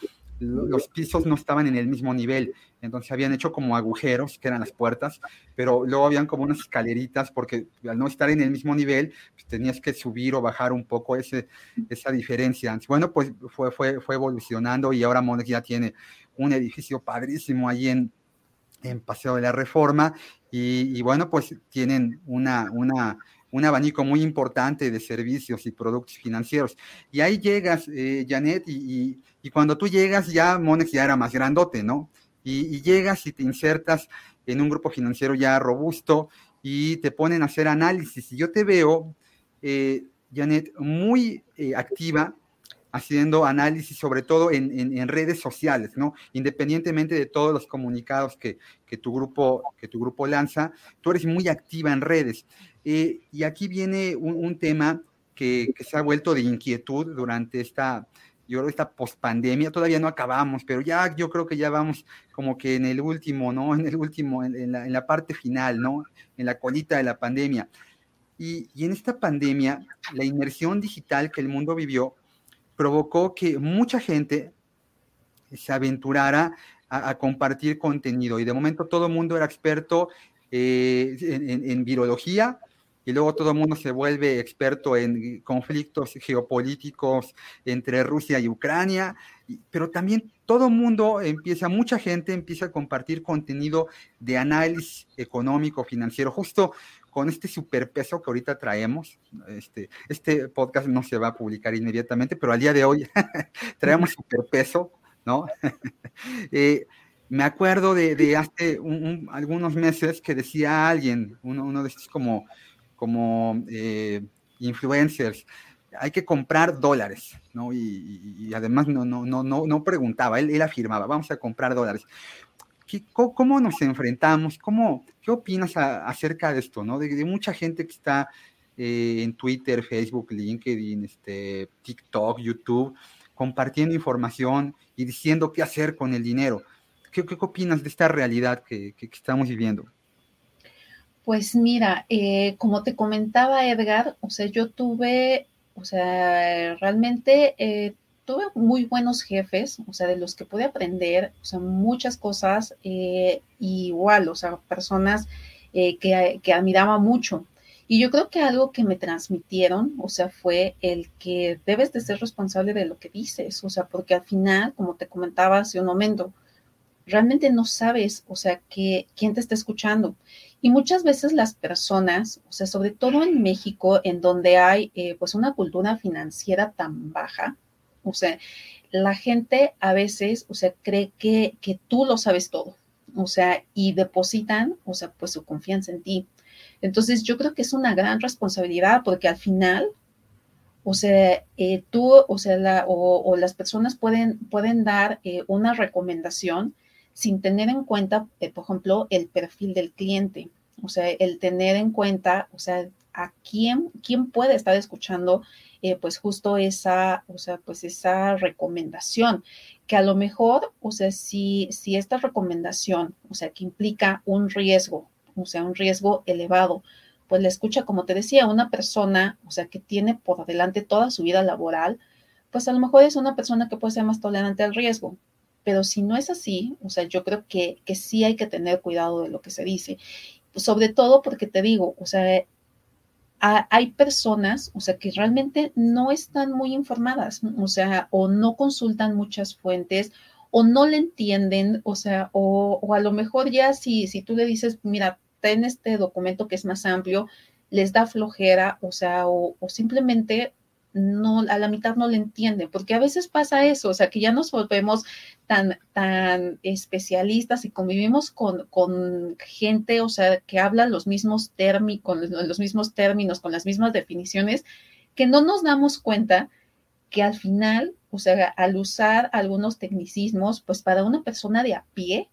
Speaker 2: los pisos no estaban en el mismo nivel, entonces habían hecho como agujeros, que eran las puertas, pero luego habían como unas escaleritas, porque al no estar en el mismo nivel, pues tenías que subir o bajar un poco ese, esa diferencia. Bueno, pues fue, fue, fue evolucionando y ahora Monex ya tiene un edificio padrísimo ahí en, en Paseo de la Reforma y, bueno, pues tienen una, una, un abanico muy importante de servicios y productos financieros. Y ahí llegas, eh, Janet, y, y, cuando tú llegas ya Monex ya era más grandote, ¿no? Y, llegas y te insertas en un grupo financiero ya robusto y te ponen a hacer análisis. Y yo te veo, eh, Janet, muy eh, activa haciendo análisis, sobre todo en, redes sociales, ¿no? Independientemente de todos los comunicados que, tu, grupo, que tu grupo lanza, tú eres muy activa en redes. Eh, y aquí viene un, tema que, se ha vuelto de inquietud durante esta, yo creo, esta pospandemia. Todavía no acabamos, pero ya yo creo que ya vamos como que en el último, ¿no? En el último, en, la, parte final, ¿no? En la colita de la pandemia. Y, y en esta pandemia, la inmersión digital que el mundo vivió, provocó que mucha gente se aventurara a, compartir contenido y de momento todo el mundo era experto eh, en, virología y luego todo el mundo se vuelve experto en conflictos geopolíticos entre Rusia y Ucrania, pero también todo el mundo empieza, mucha gente empieza a compartir contenido de análisis económico, financiero, justo con este superpeso que ahorita traemos, este, este podcast no se va a publicar inmediatamente, pero al día de hoy traemos superpeso, ¿no? Eh, me acuerdo de, hace algunos meses que decía alguien, uno, de estos como, como eh, influencers, hay que comprar dólares, ¿no? Y, además no, no, no, no, preguntaba, él, afirmaba, vamos a comprar dólares. ¿Cómo nos enfrentamos? ¿Cómo, ¿Qué opinas acerca de esto? ¿no? De, mucha gente que está eh, en Twitter, Facebook, LinkedIn, este, TikTok, YouTube, compartiendo información y diciendo qué hacer con el dinero. ¿Qué, qué opinas de esta realidad que, que, estamos viviendo?
Speaker 3: Pues mira, eh, como te comentaba Edgar, o sea, yo tuve, o sea, realmente eh, tuve muy buenos jefes, o sea, de los que pude aprender, o sea, muchas cosas, eh, igual, o sea, personas que, que admiraba mucho. Y yo creo que algo que me transmitieron, o sea, fue el que debes de ser responsable de lo que dices, o sea, porque al final, como te comentaba hace un momento, realmente no sabes, o sea, que, quién te está escuchando. Y muchas veces las personas, o sea, sobre todo en México, en donde hay eh, pues una cultura financiera tan baja, o sea, la gente a veces, o sea, cree que, que tú lo sabes todo, o sea, y depositan, o sea, pues su confianza en ti. Entonces, yo creo que es una gran responsabilidad porque al final, o sea, eh, tú, o sea, la, o, las personas pueden, pueden dar eh, una recomendación sin tener en cuenta, eh, por ejemplo, el perfil del cliente. O sea, el tener en cuenta, o sea, a quién, quién puede estar escuchando eh, pues justo esa, o sea, pues esa recomendación, que a lo mejor, o sea, si, si esta recomendación, o sea, que implica un riesgo, o sea, un riesgo elevado, pues la escucha, como te decía, una persona, o sea, que tiene por delante toda su vida laboral, pues a lo mejor es una persona que puede ser más tolerante al riesgo. Pero si no es así, o sea, yo creo que, que sí hay que tener cuidado de lo que se dice. Sobre todo porque te digo, o sea, hay personas, o sea, que realmente no están muy informadas, o sea, o no consultan muchas fuentes, o no le entienden, o sea, o, a lo mejor ya si, si tú le dices, mira, ten este documento que es más amplio, les da flojera, o sea, o, o simplemente no, a la mitad no le entienden, porque a veces pasa eso, o sea, que ya nos volvemos tan, tan especialistas y convivimos con, con gente, o sea, que habla los mismos, los mismos términos, con las mismas definiciones, que no nos damos cuenta que al final, o sea, al usar algunos tecnicismos, pues para una persona de a pie,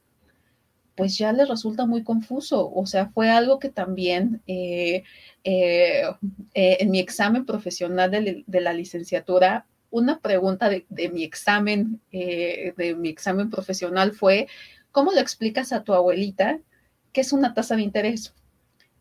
Speaker 3: pues ya le resulta muy confuso. O sea, fue algo que también eh, eh, eh, en mi examen profesional de, la licenciatura, una pregunta de, mi examen, de mi examen profesional fue, ¿cómo le explicas a tu abuelita qué es una tasa de interés?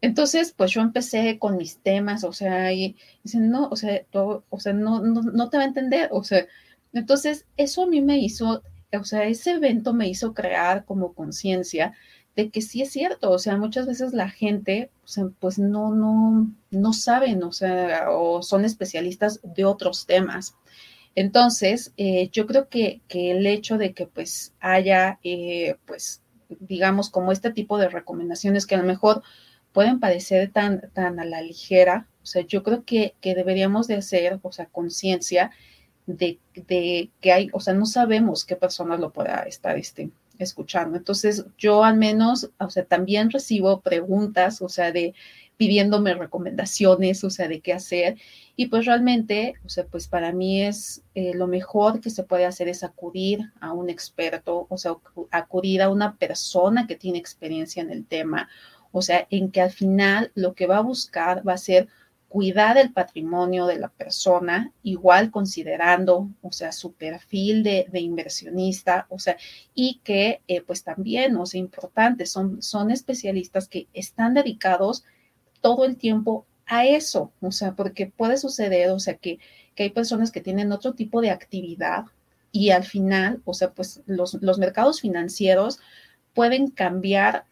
Speaker 3: Entonces, pues yo empecé con mis temas, o sea, y dicen, no, o sea, o sea no, no, no te va a entender, o sea, entonces eso a mí me hizo o sea, ese evento me hizo crear como conciencia de que sí es cierto, o sea, muchas veces la gente, o sea, pues no, no, no saben, o sea, o son especialistas de otros temas. Entonces, eh, yo creo que, que, el hecho de que pues haya, eh, pues, digamos, como este tipo de recomendaciones que a lo mejor pueden parecer tan, tan a la ligera, o sea, yo creo que, que deberíamos de hacer, o sea, conciencia de, que hay, o sea, no sabemos qué personas lo pueda estar este, escuchando. Entonces, yo al menos, o sea, también recibo preguntas, o sea, de pidiéndome recomendaciones, o sea, de qué hacer. Y pues realmente, o sea, pues para mí es eh, lo mejor que se puede hacer es acudir a un experto, o sea, acudir a una persona que tiene experiencia en el tema, o sea, en que al final lo que va a buscar va a ser cuidar el patrimonio de la persona, igual considerando, o sea, su perfil de, inversionista, o sea, y que eh, pues también, o sea, importante, son, son especialistas que están dedicados todo el tiempo a eso, o sea, porque puede suceder, o sea, que, que hay personas que tienen otro tipo de actividad y al final, o sea, pues los, los mercados financieros pueden cambiar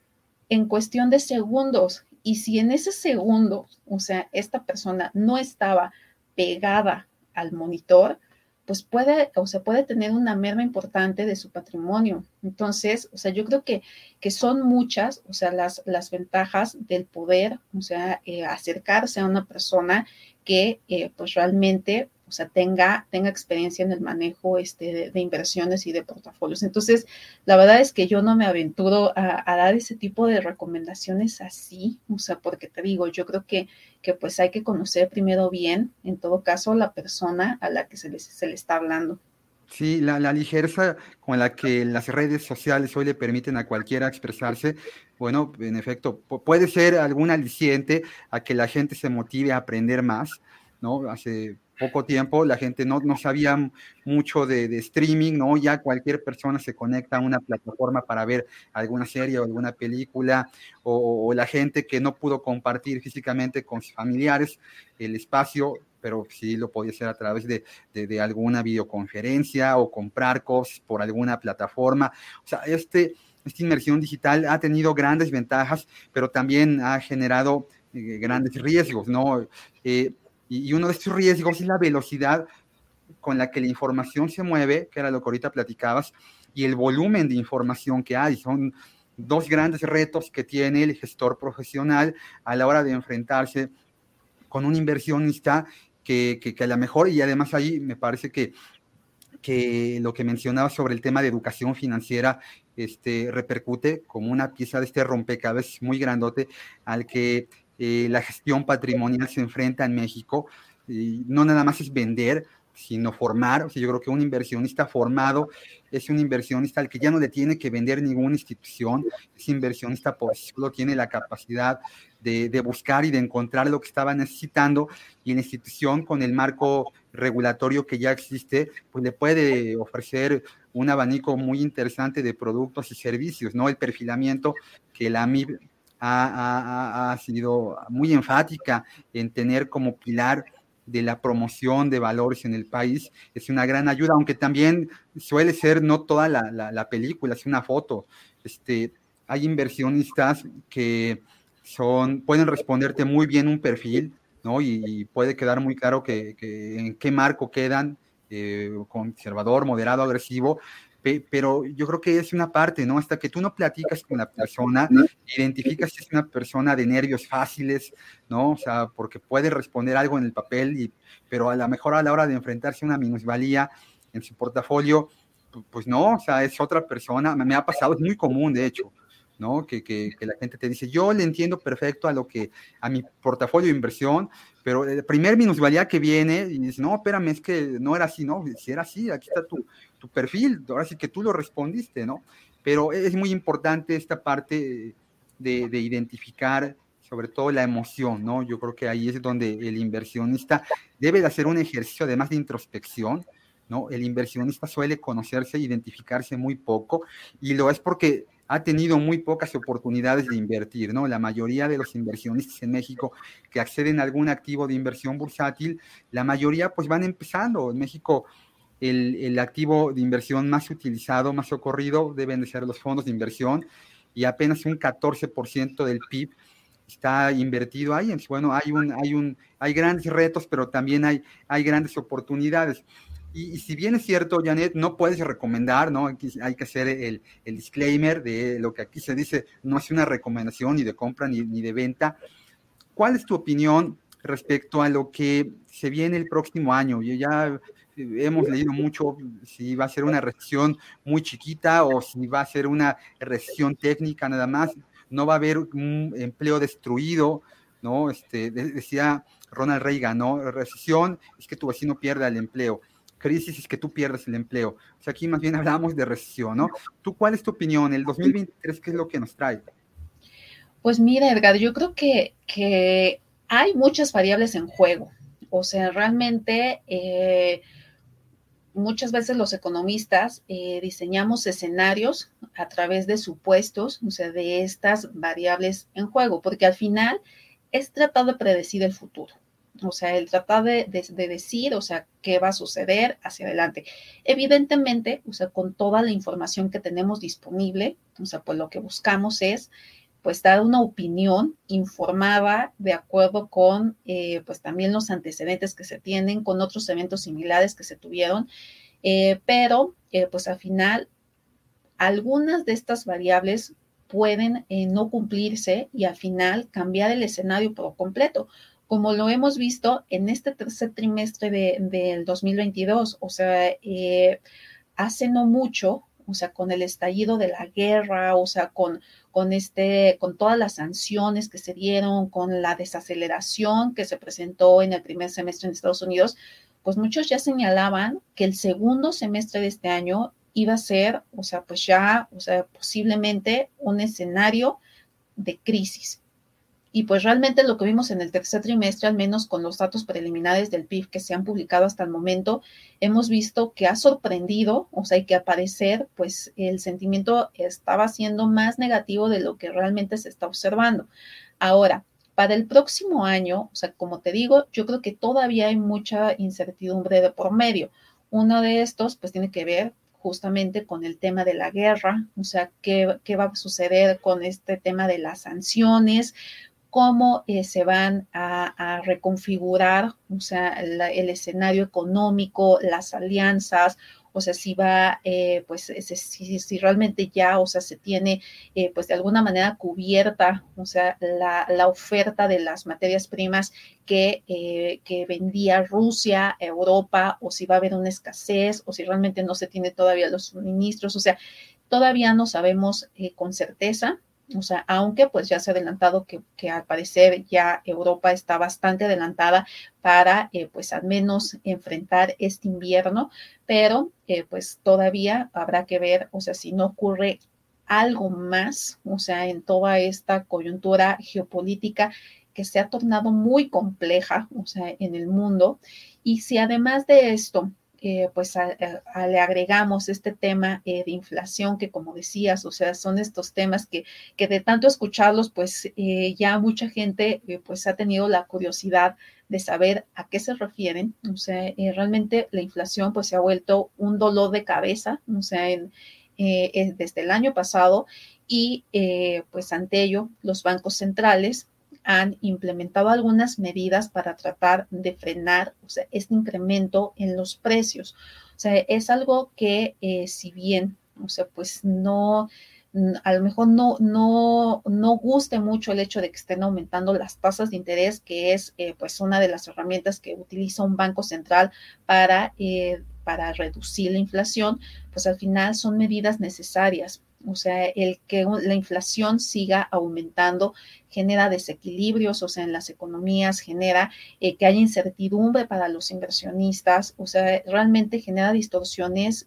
Speaker 3: en cuestión de segundos y si en ese segundo, o sea, esta persona no estaba pegada al monitor, pues puede, o sea, puede tener una merma importante de su patrimonio. Entonces, o sea, yo creo que, que son muchas, o sea, las, las ventajas del poder, o sea, eh, acercarse a una persona que, eh, pues realmente o sea, tenga, tenga experiencia en el manejo este, de, inversiones y de portafolios. Entonces, la verdad es que yo no me aventuro a, dar ese tipo de recomendaciones así, o sea, porque te digo, yo creo que, que pues hay que conocer primero bien, en todo caso, la persona a la que se le, se le está hablando.
Speaker 2: Sí, la, la, ligereza con la que las redes sociales hoy le permiten a cualquiera expresarse, bueno, en efecto, puede ser algún aliciente a que la gente se motive a aprender más, ¿no? Hace poco tiempo la gente no, no sabía mucho de, streaming, ¿no? Ya cualquier persona se conecta a una plataforma para ver alguna serie o alguna película, o, la gente que no pudo compartir físicamente con sus familiares el espacio, pero sí lo podía hacer a través de, de, alguna videoconferencia o comprar cosas por alguna plataforma. O sea, este, esta inmersión digital ha tenido grandes ventajas, pero también ha generado eh, grandes riesgos, ¿no? Eh, y, uno de estos riesgos es la velocidad con la que la información se mueve, que era lo que ahorita platicabas, y el volumen de información que hay. Son dos grandes retos que tiene el gestor profesional a la hora de enfrentarse con un inversionista que, que, a lo mejor, y además ahí me parece que, que lo que mencionaba sobre el tema de educación financiera este, repercute como una pieza de este rompecabezas muy grandote al que eh, la gestión patrimonial se enfrenta en México. No nada más es vender, sino formar. O yo creo que un inversionista formado es un inversionista al que ya no le tiene que vender ninguna institución. Ese inversionista por sí solo tiene la capacidad de, buscar y de encontrar lo que estaba necesitando y la institución con el marco regulatorio que ya existe, pues le puede ofrecer un abanico muy interesante de productos y servicios, ¿no? El perfilamiento que la AMIB ha, sido muy enfática en tener como pilar de la promoción de valores en el país, es una gran ayuda, aunque también suele ser no toda la, película, es una foto. Este, hay inversionistas que son, pueden responderte muy bien un perfil, ¿no? Y, puede quedar muy claro que, en qué marco quedan, eh, conservador, moderado, agresivo, pero yo creo que es una parte, ¿no? Hasta que tú no platicas con la persona, identificas si es una persona de nervios fáciles, ¿no? O sea, porque puede responder algo en el papel, y, pero a lo mejor a la hora de enfrentarse a una minusvalía en su portafolio, pues no, o sea, es otra persona, me ha pasado, es muy común, de hecho, ¿no? Que, que, que, la gente te dice, yo le entiendo perfecto a lo que, a mi portafolio de inversión, pero el primer minusvalía que viene y dice, no, espérame, es que no era así, no, si era así, aquí está tu, tu perfil, ahora sí que tú lo respondiste, ¿no? Pero es muy importante esta parte de, de identificar sobre todo la emoción, ¿no? Yo creo que ahí es donde el inversionista debe de hacer un ejercicio además de introspección, ¿no? El inversionista suele conocerse, identificarse muy poco y lo es porque ha tenido muy pocas oportunidades de invertir, ¿no? La mayoría de los inversionistas en México que acceden a algún activo de inversión bursátil, la mayoría pues van empezando. En México el, el activo de inversión más utilizado, más socorrido, deben de ser los fondos de inversión y apenas un 14% del PIB está invertido ahí. Bueno, hay, un, hay, un, hay grandes retos, pero también hay, hay grandes oportunidades. Y, si bien es cierto, Janet, no puedes recomendar, ¿no? hay que hacer el, el, disclaimer de lo que aquí se dice, no es una recomendación ni de compra ni, ni de venta. ¿Cuál es tu opinión respecto a lo que se viene el próximo año? Ya hemos leído mucho si va a ser una recesión muy chiquita o si va a ser una recesión técnica nada más. No va a haber un empleo destruido, ¿no? Este, decía Ronald Reagan, ¿no? Recesión es que tu vecino pierda el empleo crisis es que tú pierdes el empleo. O sea, aquí más bien hablamos de recesión, ¿no? ¿Tú cuál es tu opinión? ¿El 2023 qué es lo que nos trae?
Speaker 3: Pues mira, Edgar, yo creo que, que hay muchas variables en juego. O sea, realmente eh, muchas veces los economistas eh, diseñamos escenarios a través de supuestos, o sea, de estas variables en juego, porque al final es tratar de predecir el futuro o sea, el tratar de, decir, o sea, qué va a suceder hacia adelante. Evidentemente, o sea, con toda la información que tenemos disponible, o sea, pues lo que buscamos es, pues, dar una opinión informada de acuerdo con, eh, pues, también los antecedentes que se tienen, con otros eventos similares que se tuvieron, eh, pero, eh, pues, al final, algunas de estas variables pueden no cumplirse y al final cambiar el escenario por completo. Como lo hemos visto en este tercer trimestre del 2022, o sea, eh, hace no mucho, o sea, con el estallido de la guerra, o sea, con, con, este, con todas las sanciones que se dieron, con la desaceleración que se presentó en el primer semestre en Estados Unidos, pues muchos ya señalaban que el segundo semestre de este año iba a ser, o sea, pues ya, o sea, posiblemente un escenario de crisis. Y pues realmente lo que vimos en el tercer trimestre, al menos con los datos preliminares del PIB que se han publicado hasta el momento, hemos visto que ha sorprendido, o sea, que aparecer, pues el sentimiento estaba siendo más negativo de lo que realmente se está observando. Ahora, para el próximo año, o sea, como te digo, yo creo que todavía hay mucha incertidumbre de por medio. Uno de estos, pues tiene que ver justamente con el tema de la guerra, o sea, qué, qué va a suceder con este tema de las sanciones, cómo eh, se van a, reconfigurar, o sea, el escenario económico, las alianzas, o sea, si va, eh, pues, si, realmente ya, o sea, se tiene, eh, pues, de alguna manera cubierta, o sea, la, la oferta de las materias primas que, que vendía Rusia, Europa, o si va a haber una escasez, o si realmente no se tiene todavía los suministros, o sea, todavía no sabemos con certeza, o sea, aunque pues ya se ha adelantado que, al parecer ya Europa está bastante adelantada para eh, pues al menos enfrentar este invierno, pero eh, pues todavía habrá que ver, o sea, si no ocurre algo más, o sea, en toda esta coyuntura geopolítica que se ha tornado muy compleja, o sea, en el mundo, y si además de esto, eh, pues le agregamos este tema de inflación que como decías, o sea, son estos temas que, que de tanto escucharlos, pues ya mucha gente pues ha tenido la curiosidad de saber a qué se refieren. O sea, realmente la inflación pues se ha vuelto un dolor de cabeza, o sea, en, desde el año pasado y pues ante ello los bancos centrales han implementado algunas medidas para tratar de frenar este incremento en los precios. O sea, es algo que eh, si bien, o sea, pues no, a lo mejor no, no, no guste mucho el hecho de que estén aumentando las tasas de interés, que es eh, pues una de las herramientas que utiliza un banco central para, eh, para reducir la inflación, pues al final son medidas necesarias o sea, el que la inflación siga aumentando genera desequilibrios, o sea, en las economías, genera eh, que haya incertidumbre para los inversionistas, o sea, realmente genera distorsiones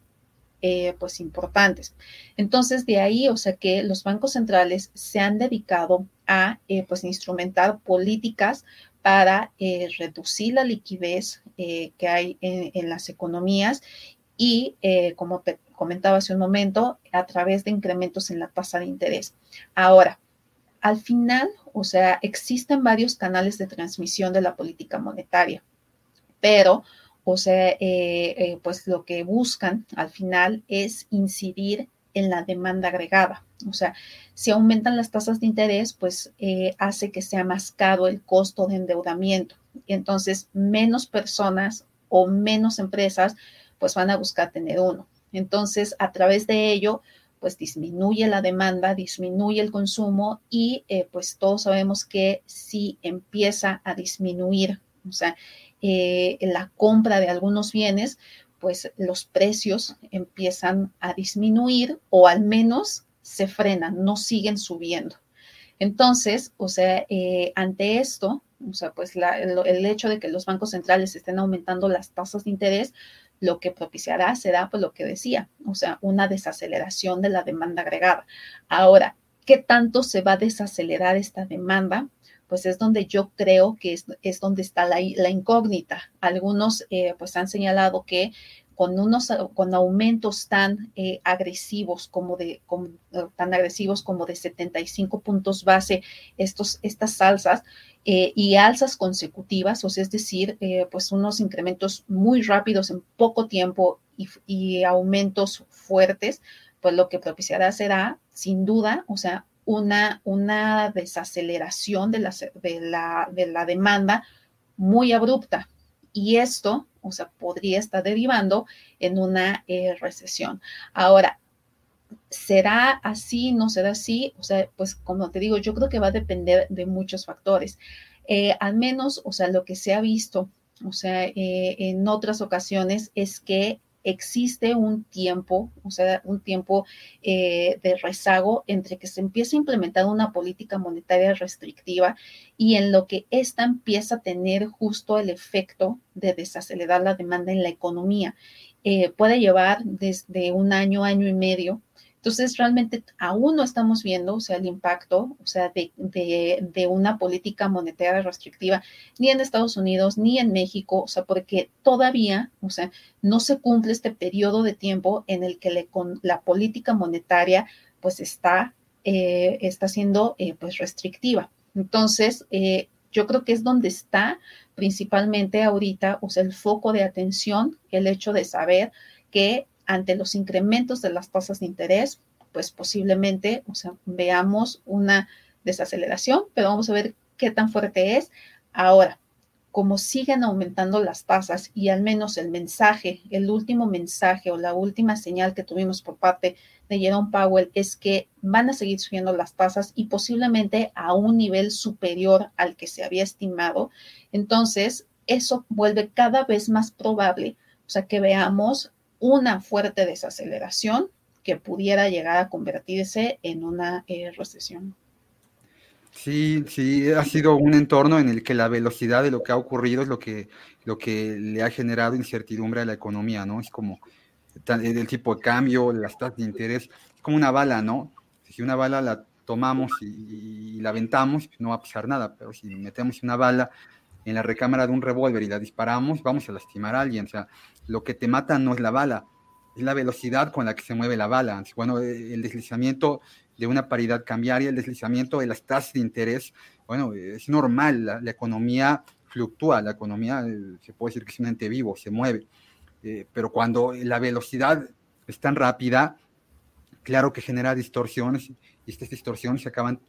Speaker 3: eh, pues importantes. Entonces, de ahí, o sea, que los bancos centrales se han dedicado a eh, pues instrumentar políticas para reducir la liquidez que hay en, las economías y, como comentaba hace un momento, a través de incrementos en la tasa de interés. Ahora, al final, o sea, existen varios canales de transmisión de la política monetaria, pero, o sea, eh, eh, pues lo que buscan al final es incidir en la demanda agregada. O sea, si aumentan las tasas de interés, pues eh, hace que sea más caro el costo de endeudamiento. Entonces, menos personas o menos empresas, pues van a buscar tener uno. Entonces, a través de ello, pues disminuye la demanda, disminuye el consumo y eh, pues todos sabemos que si empieza a disminuir, o sea, eh, la compra de algunos bienes, pues los precios empiezan a disminuir o al menos se frenan, no siguen subiendo. Entonces, o sea, eh, ante esto, o sea, pues el hecho de que los bancos centrales estén aumentando las tasas de interés, lo que propiciará será, pues lo que decía, o sea, una desaceleración de la demanda agregada. Ahora, ¿qué tanto se va a desacelerar esta demanda? Pues es donde yo creo que es, donde está la, incógnita. Algunos eh, pues han señalado que con unos con aumentos tan eh, agresivos como de tan agresivos como de 75 puntos base estos estas salsas eh, y alzas consecutivas, o sea, es decir, eh, pues unos incrementos muy rápidos en poco tiempo y, aumentos fuertes, pues lo que propiciará será, sin duda, o sea, una, una desaceleración de la, de, la, de la demanda muy abrupta. Y esto, o sea, podría estar derivando en una eh, recesión. Ahora, ¿Será así? ¿No será así? O sea, pues como te digo, yo creo que va a depender de muchos factores. Eh, al menos, o sea, lo que se ha visto, o sea, eh, en otras ocasiones es que existe un tiempo, o sea, un tiempo eh, de rezago entre que se empieza a implementar una política monetaria restrictiva y en lo que ésta empieza a tener justo el efecto de desacelerar la demanda en la economía. puede llevar desde un año, año y medio entonces, realmente aún no estamos viendo, o sea, el impacto, o sea, de, de, una política monetaria restrictiva, ni en Estados Unidos, ni en México, o sea, porque todavía, o sea, no se cumple este periodo de tiempo en el que le, con, la política monetaria, pues, está, eh, está siendo, eh, pues, restrictiva. Entonces, eh, yo creo que es donde está principalmente ahorita, o sea, el foco de atención, el hecho de saber que ante los incrementos de las tasas de interés, pues posiblemente, veamos una desaceleración, pero vamos a ver qué tan fuerte es. Ahora, como siguen aumentando las tasas y al menos el mensaje, el último mensaje o la última señal que tuvimos por parte de Jerome Powell es que van a seguir subiendo las tasas y posiblemente a un nivel superior al que se había estimado. Entonces, eso vuelve cada vez más probable, o sea, que veamos una fuerte desaceleración que pudiera llegar a convertirse en una eh, recesión.
Speaker 2: Sí, sí, ha sido un entorno en el que la velocidad de lo que ha ocurrido es lo que, lo que le ha generado incertidumbre a la economía, ¿no? Es como el tipo de cambio, las tasas de interés, es como una bala, ¿no? Si una bala la tomamos y, la aventamos, no va a pasar nada, pero si metemos una bala en la recámara de un revólver y la disparamos, vamos a lastimar a alguien. O sea, lo que te mata no es la bala, es la velocidad con la que se mueve la bala. Bueno, eh, el deslizamiento de una paridad cambiaria, el deslizamiento de las tasas de interés, bueno, es normal, la, economía fluctúa, la economía eh, se puede decir que es un ente vivo, se mueve, eh, pero cuando la velocidad es tan rápida, claro que genera distorsiones y estas distorsiones se acaban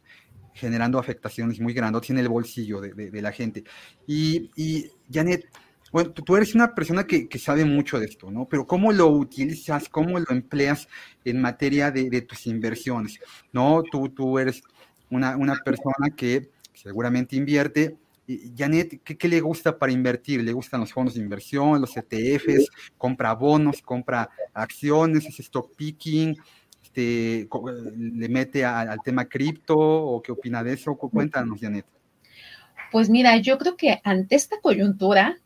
Speaker 2: generando afectaciones muy grandes en el bolsillo de, la gente. Y, y, Janet, bueno, tú, eres una persona que, sabe mucho de esto, ¿no? Pero ¿cómo lo utilizas, cómo lo empleas en materia de, tus inversiones? ¿No? Tú, eres una, persona que seguramente invierte. Janet, ¿qué, ¿qué, le gusta para invertir? ¿Le gustan los fondos de inversión, los ETFs? ¿Compra bonos, compra acciones, es stock picking? Este, ¿Le mete al tema cripto o qué opina de eso? Cuéntanos, Janet.
Speaker 3: Pues mira, yo creo que ante esta coyuntura,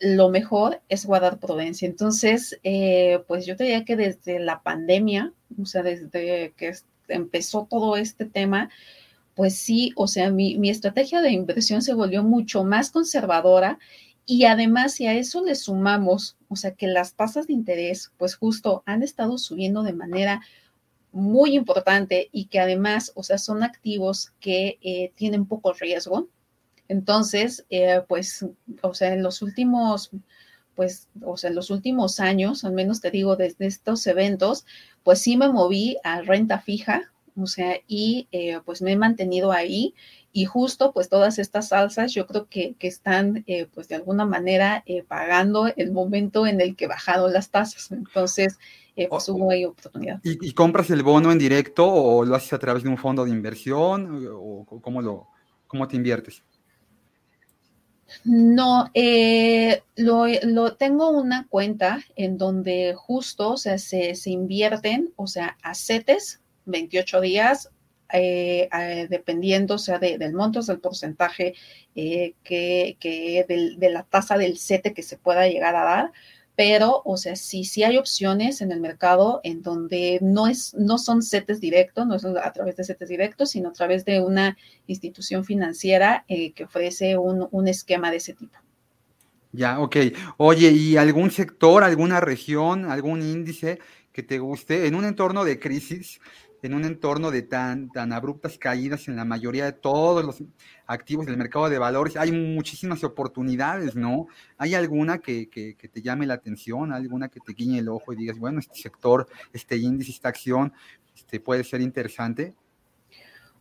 Speaker 3: lo mejor es guardar prudencia. Entonces, eh, pues yo diría que desde la pandemia, o sea, desde que empezó todo este tema, pues sí, o sea, mi, mi estrategia de inversión se volvió mucho más conservadora y además si a eso le sumamos, o sea, que las tasas de interés, pues justo han estado subiendo de manera muy importante y que además, o sea, son activos que eh, tienen poco riesgo, entonces, eh, pues, o sea, en los últimos, pues, o sea, en los últimos años, al menos te digo, desde estos eventos, pues sí me moví a renta fija, o sea, y eh, pues me he mantenido ahí y justo pues todas estas alzas yo creo que, que están eh, pues de alguna manera pagando el momento en el que bajaron las tasas. Entonces, pues hubo ahí oportunidad.
Speaker 2: ¿Y, ¿Y, compras el bono en directo o lo haces a través de un fondo de inversión o cómo, lo, cómo te inviertes?
Speaker 3: No, eh, lo, tengo una cuenta en donde justo, o sea, se, invierten, o sea, a CETES, 28 días, eh, dependiendo, o sea, del monto, del porcentaje eh, que, que de la tasa del CETE que se pueda llegar a dar pero, o sea, sí, sí hay opciones en el mercado en donde no, es, no son CETES directos, no es a través de CETES directos, sino a través de una institución financiera eh, que ofrece un, un esquema de ese tipo.
Speaker 2: Ya, ok. Oye, ¿y algún sector, alguna región, algún índice que te guste en un entorno de crisis? En un entorno de tan, tan abruptas caídas en la mayoría de todos los activos del mercado de valores, hay muchísimas oportunidades, ¿no? ¿Hay alguna que, te llame la atención, alguna que te guiñe el ojo y digas, bueno, este sector, este índice, esta acción, este, puede ser interesante?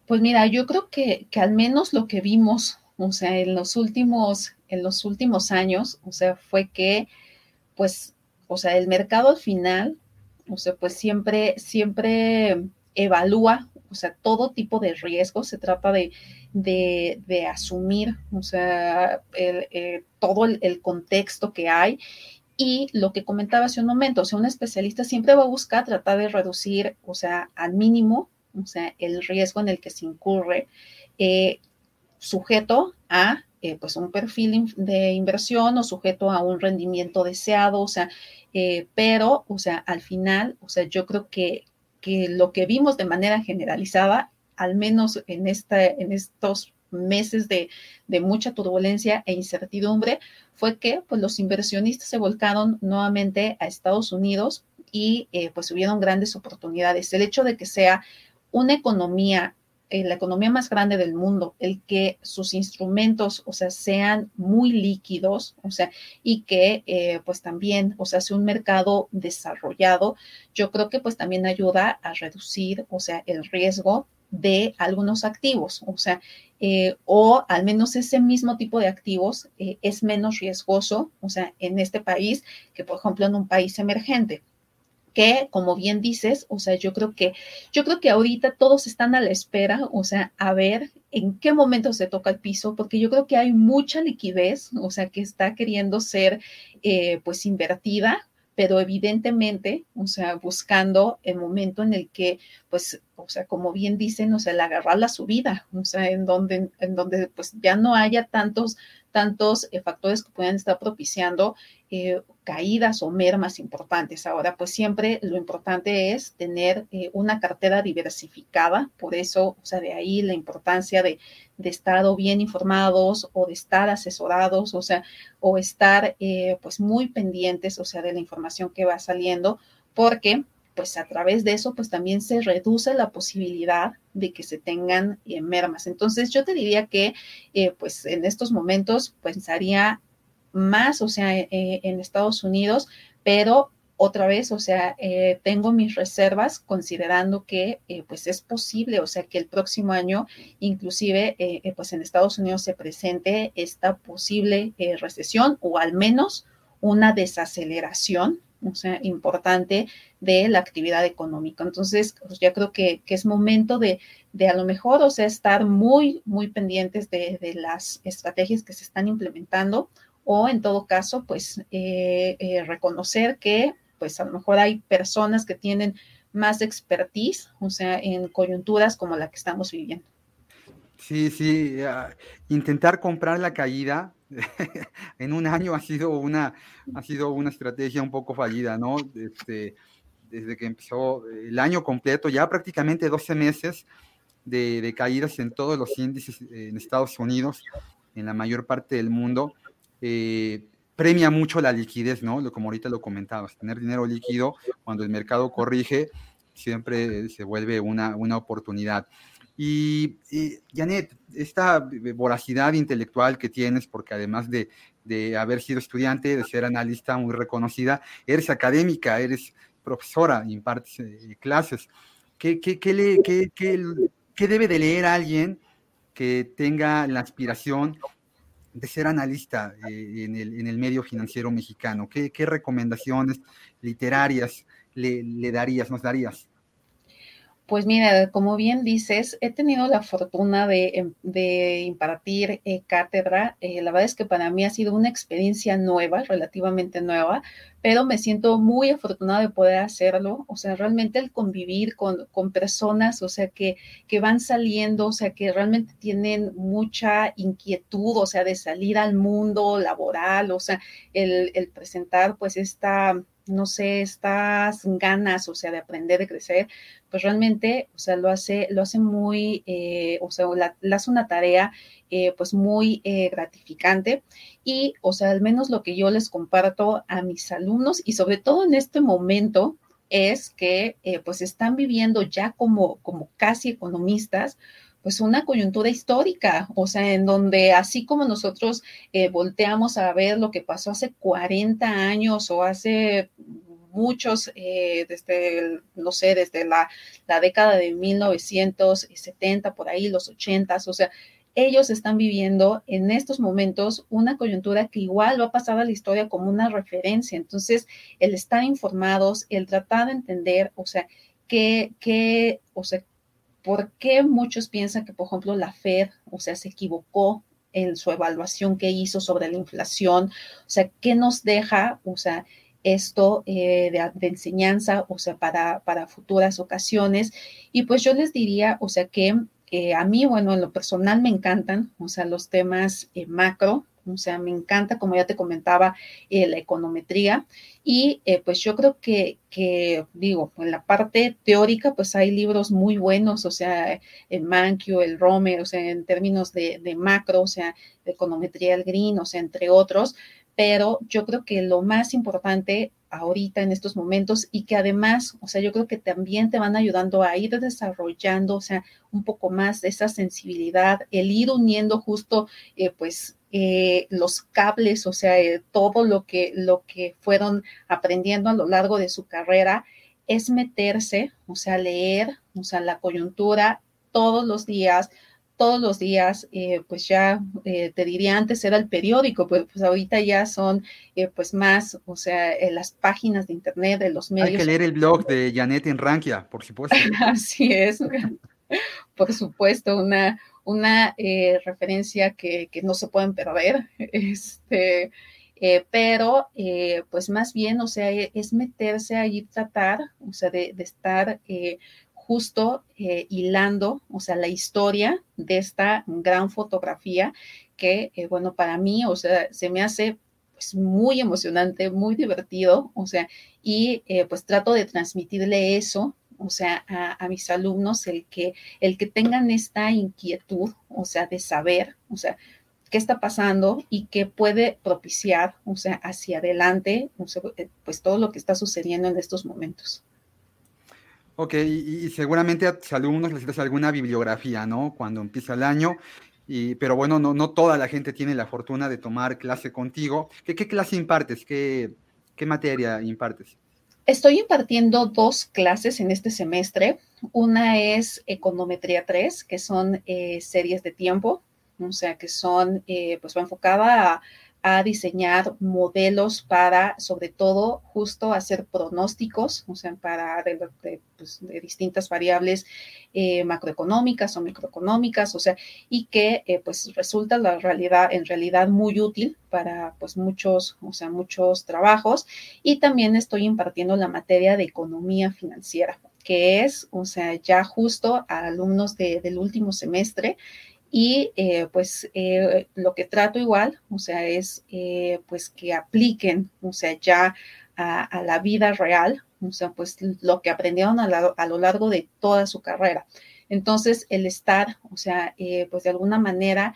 Speaker 3: Pues mira, yo creo que, que al menos lo que vimos, o sea, en los últimos, en los últimos años, o sea, fue que, pues, o sea, el mercado al final, o sea, pues siempre, siempre evalúa, o sea, todo tipo de riesgos, se trata de, de, asumir, o sea, eh, todo el, contexto que hay. Y lo que comentaba hace un momento, o sea, un especialista siempre va a buscar tratar de reducir, o sea, al mínimo, o sea, el riesgo en el que se incurre, eh, sujeto a eh, pues un perfil de inversión o sujeto a un rendimiento deseado, o sea, pero, o sea, al final, o sea, yo creo que lo que vimos de manera generalizada, al menos en, esta, en estos meses de, mucha turbulencia e incertidumbre, fue que pues, los inversionistas se volcaron nuevamente a Estados Unidos y eh, pues hubieron grandes oportunidades. El hecho de que sea una economía la economía más grande del mundo, el que sus instrumentos, o sea, sean muy líquidos, o sea, y que eh, pues también, o sea, sea un mercado desarrollado, yo creo que pues también ayuda a reducir, o sea, el riesgo de algunos activos, o sea, eh, o al menos ese mismo tipo de activos es menos riesgoso, o sea, en este país que, por ejemplo, en un país emergente que, como bien dices, o sea, yo creo que, yo creo que ahorita todos están a la espera, o sea, a ver en qué momento se toca el piso, porque yo creo que hay mucha liquidez, o sea, que está queriendo ser, eh, pues, invertida, pero evidentemente, o sea, buscando el momento en el que, pues, o sea, como bien dicen, o sea, el agarrar la subida, o sea, en donde, en donde, pues, ya no haya tantos, tantos eh, factores que puedan estar propiciando eh, caídas o mermas importantes. Ahora, pues siempre lo importante es tener eh, una cartera diversificada, por eso, o sea, de ahí la importancia de, estar bien informados o de estar asesorados, o sea, o estar eh, pues muy pendientes, o sea, de la información que va saliendo, porque pues a través de eso, pues también se reduce la posibilidad de que se tengan eh, mermas. Entonces, yo te diría que, pues en estos momentos, pensaría más, o sea, eh, en Estados Unidos, pero otra vez, o sea, eh, tengo mis reservas considerando que eh, pues es posible, o sea, que el próximo año inclusive pues en Estados Unidos se presente esta posible recesión o al menos una desaceleración, o sea, importante de la actividad económica. Entonces, pues ya creo que, es momento de, de, a lo mejor, o sea, estar muy, muy pendientes de las estrategias que se están implementando o en todo caso, pues eh, eh, reconocer que pues a lo mejor hay personas que tienen más expertise, o sea, en coyunturas como la que estamos viviendo.
Speaker 2: Sí, sí, intentar comprar la caída en un año ha sido una, ha sido una estrategia un poco fallida, ¿no? Este, desde que empezó el año completo, ya prácticamente 12 meses de, de caídas en todos los índices en Estados Unidos, en la mayor parte del mundo. Eh, premia mucho la liquidez, ¿no? Como ahorita lo comentabas, tener dinero líquido cuando el mercado corrige siempre se vuelve una, una oportunidad. Y, Janet, esta voracidad intelectual que tienes, porque además de, de, haber sido estudiante, de ser analista muy reconocida, eres académica, eres profesora, impartes eh, clases. ¿Qué, qué, qué, le, qué debe de leer alguien que tenga la aspiración de ser analista eh, en, el, medio financiero mexicano? ¿Qué, recomendaciones literarias le, darías, nos darías?
Speaker 3: Pues mira, como bien dices, he tenido la fortuna de, em, impartir eh, cátedra. Eh, la verdad es que para mí ha sido una experiencia nueva, relativamente nueva, pero me siento muy afortunada de poder hacerlo. O sea, realmente el convivir con, personas, o sea, que, que van saliendo, o sea, que realmente tienen mucha inquietud, o sea, de salir al mundo laboral, o sea, el, el presentar pues esta no sé, estas ganas, o sea, de aprender, de crecer, pues realmente, o sea, lo hace, lo hace muy, eh, o sea, la, hace una tarea, eh, pues muy eh, gratificante. Y, o sea, al menos lo que yo les comparto a mis alumnos y sobre todo en este momento es que, pues están viviendo ya como, como casi economistas, pues una coyuntura histórica, o sea, en donde así como nosotros eh, volteamos a ver lo que pasó hace 40 años o hace muchos, eh, desde, no sé, desde la, la, década de 1970, por ahí, los 80, o sea, ellos están viviendo en estos momentos una coyuntura que igual va a pasar a la historia como una referencia. Entonces, el estar informados, el tratar de entender, o sea, qué, qué, o sea, ¿Por qué muchos piensan que, por ejemplo, la Fed, o sea, se equivocó en su evaluación que hizo sobre la inflación? O sea, ¿qué nos deja, o sea, esto eh, de, enseñanza, o sea, para, para futuras ocasiones? Y pues yo les diría, o sea, que eh, a mí, bueno, en lo personal me encantan, o sea, los temas eh, macro, o sea, me encanta, como ya te comentaba, la econometría. Y pues yo creo que, digo, en la parte teórica, pues hay libros muy buenos, o sea, el Mankio, el Romer, o sea, en términos de, de macro, o sea, de econometría, el Green, o sea, entre otros. Pero yo creo que lo más importante ahorita en estos momentos y que además, o sea, yo creo que también te van ayudando a ir desarrollando, o sea, un poco más de esa sensibilidad, el ir uniendo justo, eh, pues, eh, los cables, o sea, eh, todo lo que, lo que fueron aprendiendo a lo largo de su carrera, es meterse, o sea, leer, o sea, la coyuntura todos los días, todos los días, eh, pues ya te diría antes era el periódico, pues, pues ahorita ya son pues más, o sea, las páginas de internet, de los medios.
Speaker 2: Hay que leer el blog de Janet Enranquia, por supuesto.
Speaker 3: Así es, por supuesto, una, una eh, referencia que, no se pueden perder, este, eh, pero eh, pues más bien, o sea, e, es meterse ahí, tratar, o sea, de, estar justo hilando, o sea, la historia de esta gran fotografía que, bueno, para mí, o sea, se me hace pues muy emocionante, muy divertido, o sea, y eh, pues trato de transmitirle eso, o sea, a, mis alumnos, el que, el que tengan esta inquietud, o sea, de saber, o sea, qué está pasando y qué puede propiciar, o sea, hacia adelante, eh, pues todo lo que está sucediendo en estos momentos.
Speaker 2: Ok, y, seguramente a tus alumnos les das alguna bibliografía, ¿no? Cuando empieza el año, y, pero bueno, no, no toda la gente tiene la fortuna de tomar clase contigo. ¿Qué, qué clase impartes? ¿Qué, ¿Qué materia impartes?
Speaker 3: Estoy impartiendo dos clases en este semestre. Una es Econometría 3, que son eh, series de tiempo, o sea, que son, eh, pues va enfocada a a diseñar modelos para, sobre todo, justo hacer pronósticos, o sea, para de, pues, distintas variables eh, macroeconómicas o microeconómicas, o sea, y que eh, pues resulta la realidad, en realidad muy útil para pues muchos, o sea, muchos trabajos. Y también estoy impartiendo la materia de economía financiera, que es, o sea, ya justo a alumnos del último semestre y eh, pues eh, lo que trato igual, o sea, es eh, pues que apliquen, o sea, ya a, la vida real, o sea, pues lo que aprendieron a, lo largo de toda su carrera. Entonces, el estar, o sea, pues de alguna manera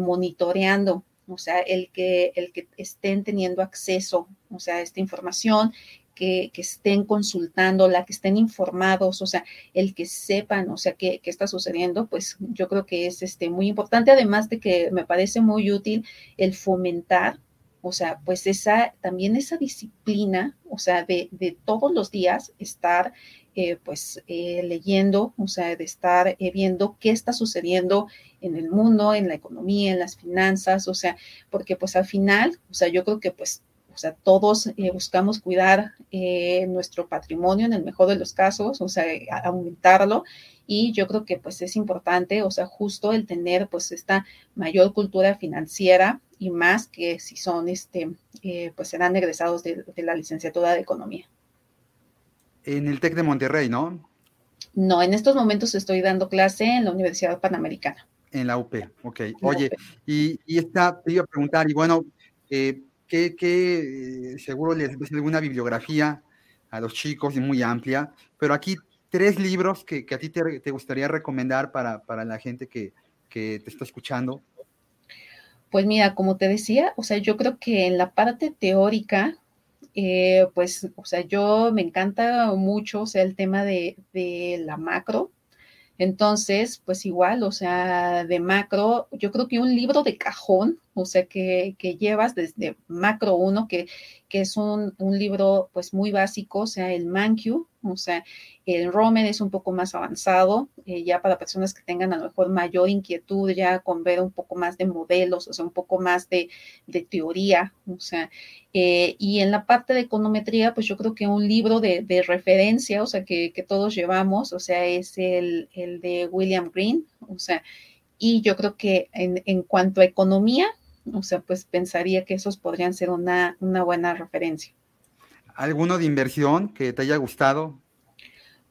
Speaker 3: monitoreando, o sea, el que, el que estén teniendo acceso, o sea, a esta información, que, estén consultando, la que estén informados, o sea, el que sepan, o sea, qué, qué, está sucediendo, pues yo creo que es este, muy importante, además de que me parece muy útil el fomentar, o sea, pues esa, también esa disciplina, o sea, de, de todos los días estar, eh, pues, eh, leyendo, o sea, de estar eh, viendo qué está sucediendo en el mundo, en la economía, en las finanzas, o sea, porque pues al final, o sea, yo creo que pues o sea, todos eh, buscamos cuidar eh, nuestro patrimonio en el mejor de los casos, o sea, aumentarlo. Y yo creo que pues es importante, o sea, justo el tener pues esta mayor cultura financiera y más que si son, este, eh, pues serán egresados de, la licenciatura de economía.
Speaker 2: En el TEC de Monterrey, ¿no?
Speaker 3: No, en estos momentos estoy dando clase en la Universidad Panamericana.
Speaker 2: En la UP, ok. Oye, Y, y, esta, te iba a preguntar, y bueno, eh, que, eh, seguro les ves alguna bibliografía a los chicos y muy amplia, pero aquí tres libros que, a ti te, gustaría recomendar para, la gente que, te está escuchando.
Speaker 3: Pues mira, como te decía, o sea, yo creo que en la parte teórica, eh, pues, o sea, yo me encanta mucho, o sea, el tema de, de la macro, entonces, pues igual, o sea, de macro, yo creo que un libro de cajón, o sea, que, que llevas desde macro 1, que, que es un, un, libro pues muy básico, o sea, el Mankiw, o sea, el Romer es un poco más avanzado, eh, ya para personas que tengan a lo mejor mayor inquietud ya con ver un poco más de modelos, o sea, un poco más de, teoría, o sea, eh, y en la parte de econometría, pues yo creo que un libro de, referencia, o sea, que, todos llevamos, o sea, es el, de William Green, o sea, y yo creo que en, en cuanto a economía, o sea, pues pensaría que esos podrían ser una, una buena referencia.
Speaker 2: ¿Alguno de inversión que te haya gustado?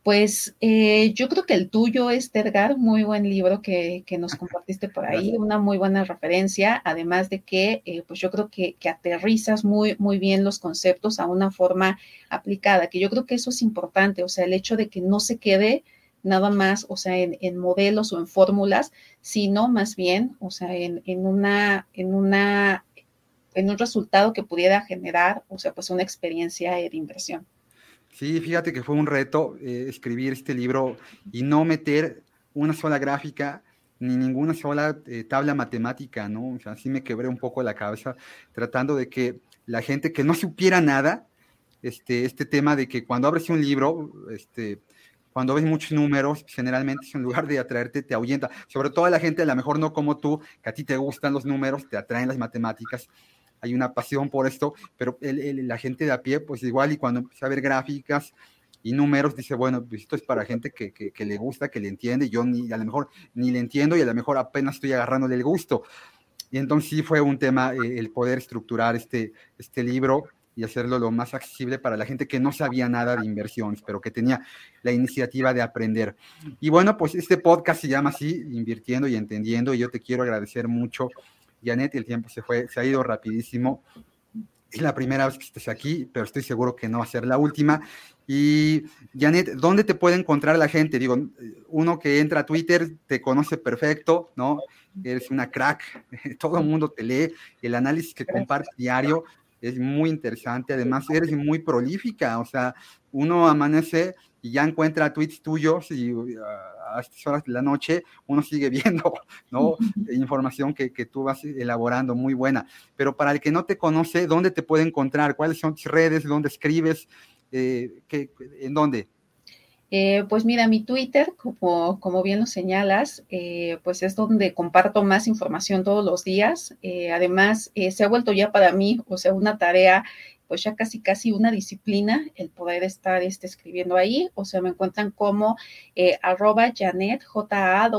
Speaker 3: Pues eh, yo creo que el tuyo es, Edgar, muy buen libro que, nos compartiste por ahí, una muy buena referencia, además de que, eh, pues yo creo que, que, aterrizas muy, muy bien los conceptos a una forma aplicada, que yo creo que eso es importante, o sea, el hecho de que no se quede nada más, o sea, en, en modelos o en fórmulas, sino más bien, o sea, en, en, una, en una en un resultado que pudiera generar, o sea, pues una experiencia de inversión.
Speaker 2: Sí, fíjate que fue un reto eh, escribir este libro y no meter una sola gráfica ni ninguna sola eh, tabla matemática, ¿no? O sea, sí me quebré un poco la cabeza tratando de que la gente que no supiera nada, este, este tema de que cuando abres un libro, este, cuando ves muchos números, generalmente en lugar de atraerte, te ahuyenta. Sobre todo a la gente, a lo mejor no como tú, que a ti te gustan los números, te atraen las matemáticas, hay una pasión por esto, pero la gente de a pie, pues igual, y cuando empieza a ver gráficas y números, dice, bueno, pues esto es para gente que, que, le gusta, que le entiende, yo ni a lo mejor ni le entiendo y a lo mejor apenas estoy agarrándole el gusto. Y entonces sí fue un tema eh, el poder estructurar este, este libro y hacerlo lo más accesible para la gente que no sabía nada de inversiones, pero que tenía la iniciativa de aprender. Y bueno, pues este podcast se llama así, Invirtiendo y Entendiendo, y yo te quiero agradecer mucho Janet, el tiempo se fue, se ha ido rapidísimo. es la primera vez que estés aquí, pero estoy seguro que no va a ser la última. Y Janet, ¿dónde te puede encontrar la gente? Digo, uno que entra a Twitter te conoce perfecto, ¿no? Eres una crack, todo el mundo te lee, el análisis que compartes diario es muy interesante, además eres muy prolífica, o sea, uno amanece y ya encuentra tweets tuyos y a estas horas de la noche uno sigue viendo, ¿no? Información que, que, tú vas elaborando, muy buena. Pero para el que no te conoce, ¿dónde te puede encontrar? ¿Cuáles son tus redes? ¿Dónde escribes? Eh, ¿qué, ¿En dónde?
Speaker 3: Eh, pues mira, mi Twitter, como, como bien lo señalas, eh, pues es donde comparto más información todos los días. Eh, además, se ha vuelto ya para mí, o sea, una tarea, pues ya casi, casi una disciplina el poder estar este, escribiendo ahí. O sea, me encuentran como arroba Janet, J-A-N-N-E-T-H,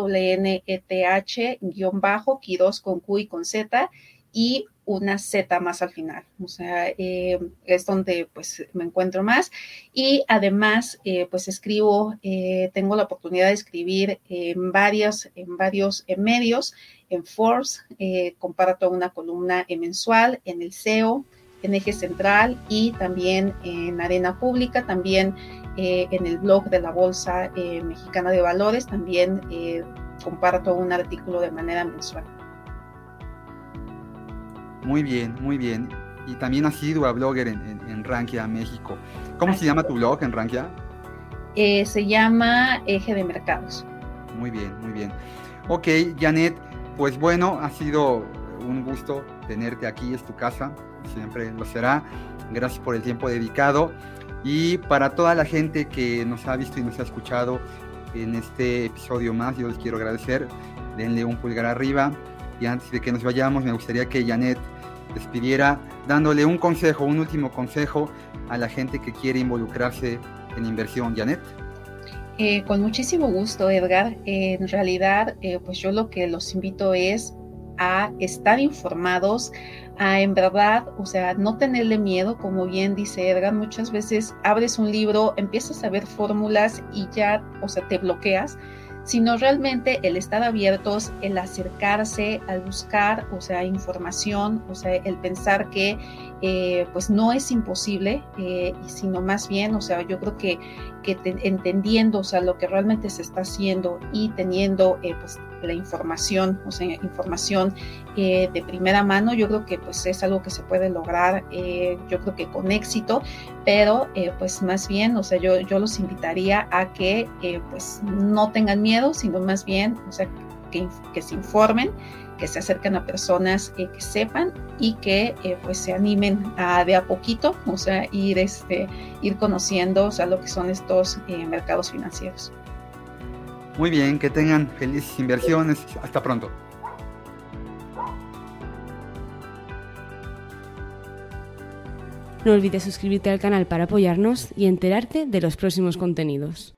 Speaker 3: guion bajo, Quiroz con Q y con Z, y una Z más al final. O sea, eh, es donde pues me encuentro más. Y además, eh, pues escribo, eh, tengo la oportunidad de escribir en varios, en varios medios, en Force, comparto una columna mensual, en el SEO, en Eje Central y también en Arena Pública, también en el blog de la Bolsa Mexicana de Valores, también comparto un artículo de manera mensual.
Speaker 2: Muy bien, muy bien. Y también has sido a blogger en, en, Rankia, México. ¿Cómo se llama tu blog en Rankia?
Speaker 3: Eh, se llama Eje de Mercados.
Speaker 2: Muy bien, muy bien. Ok, Janet, pues bueno, ha sido un gusto tenerte aquí, es tu casa, siempre lo será. Gracias por el tiempo dedicado. Y para toda la gente que nos ha visto y nos ha escuchado en este episodio más, yo les quiero agradecer. Denle un pulgar arriba. Y antes de que nos vayamos, me gustaría que Janet despidiera dándole un consejo, un último consejo a la gente que quiere involucrarse en inversión. Janet.
Speaker 3: Eh, con muchísimo gusto, Edgar. en realidad, eh, pues yo lo que los invito es a estar informados, a en verdad, o sea, no tenerle miedo, como bien dice Edgar, muchas veces abres un libro, empiezas a ver fórmulas y ya, o sea, te bloqueas sino realmente el estar abiertos, el acercarse, al buscar, o sea, información, o sea, el pensar que eh, pues no es imposible, eh, sino más bien, o sea, yo creo que, que entendiendo, o sea, lo que realmente se está haciendo y teniendo eh, pues la información, o sea, información de primera mano, yo creo que pues es algo que se puede lograr, yo creo que con éxito, pero pues más bien, o sea, yo, yo los invitaría a que pues no tengan miedo, sino más bien, o sea, que, se informen, que se acerquen a personas eh, que sepan y que eh, pues se animen a de a poquito, o sea, ir, este, ir conociendo o sea, lo que son estos eh, mercados financieros.
Speaker 2: Muy bien, que tengan felices inversiones. Hasta pronto.
Speaker 1: No olvides suscribirte al canal para apoyarnos y enterarte de los próximos contenidos.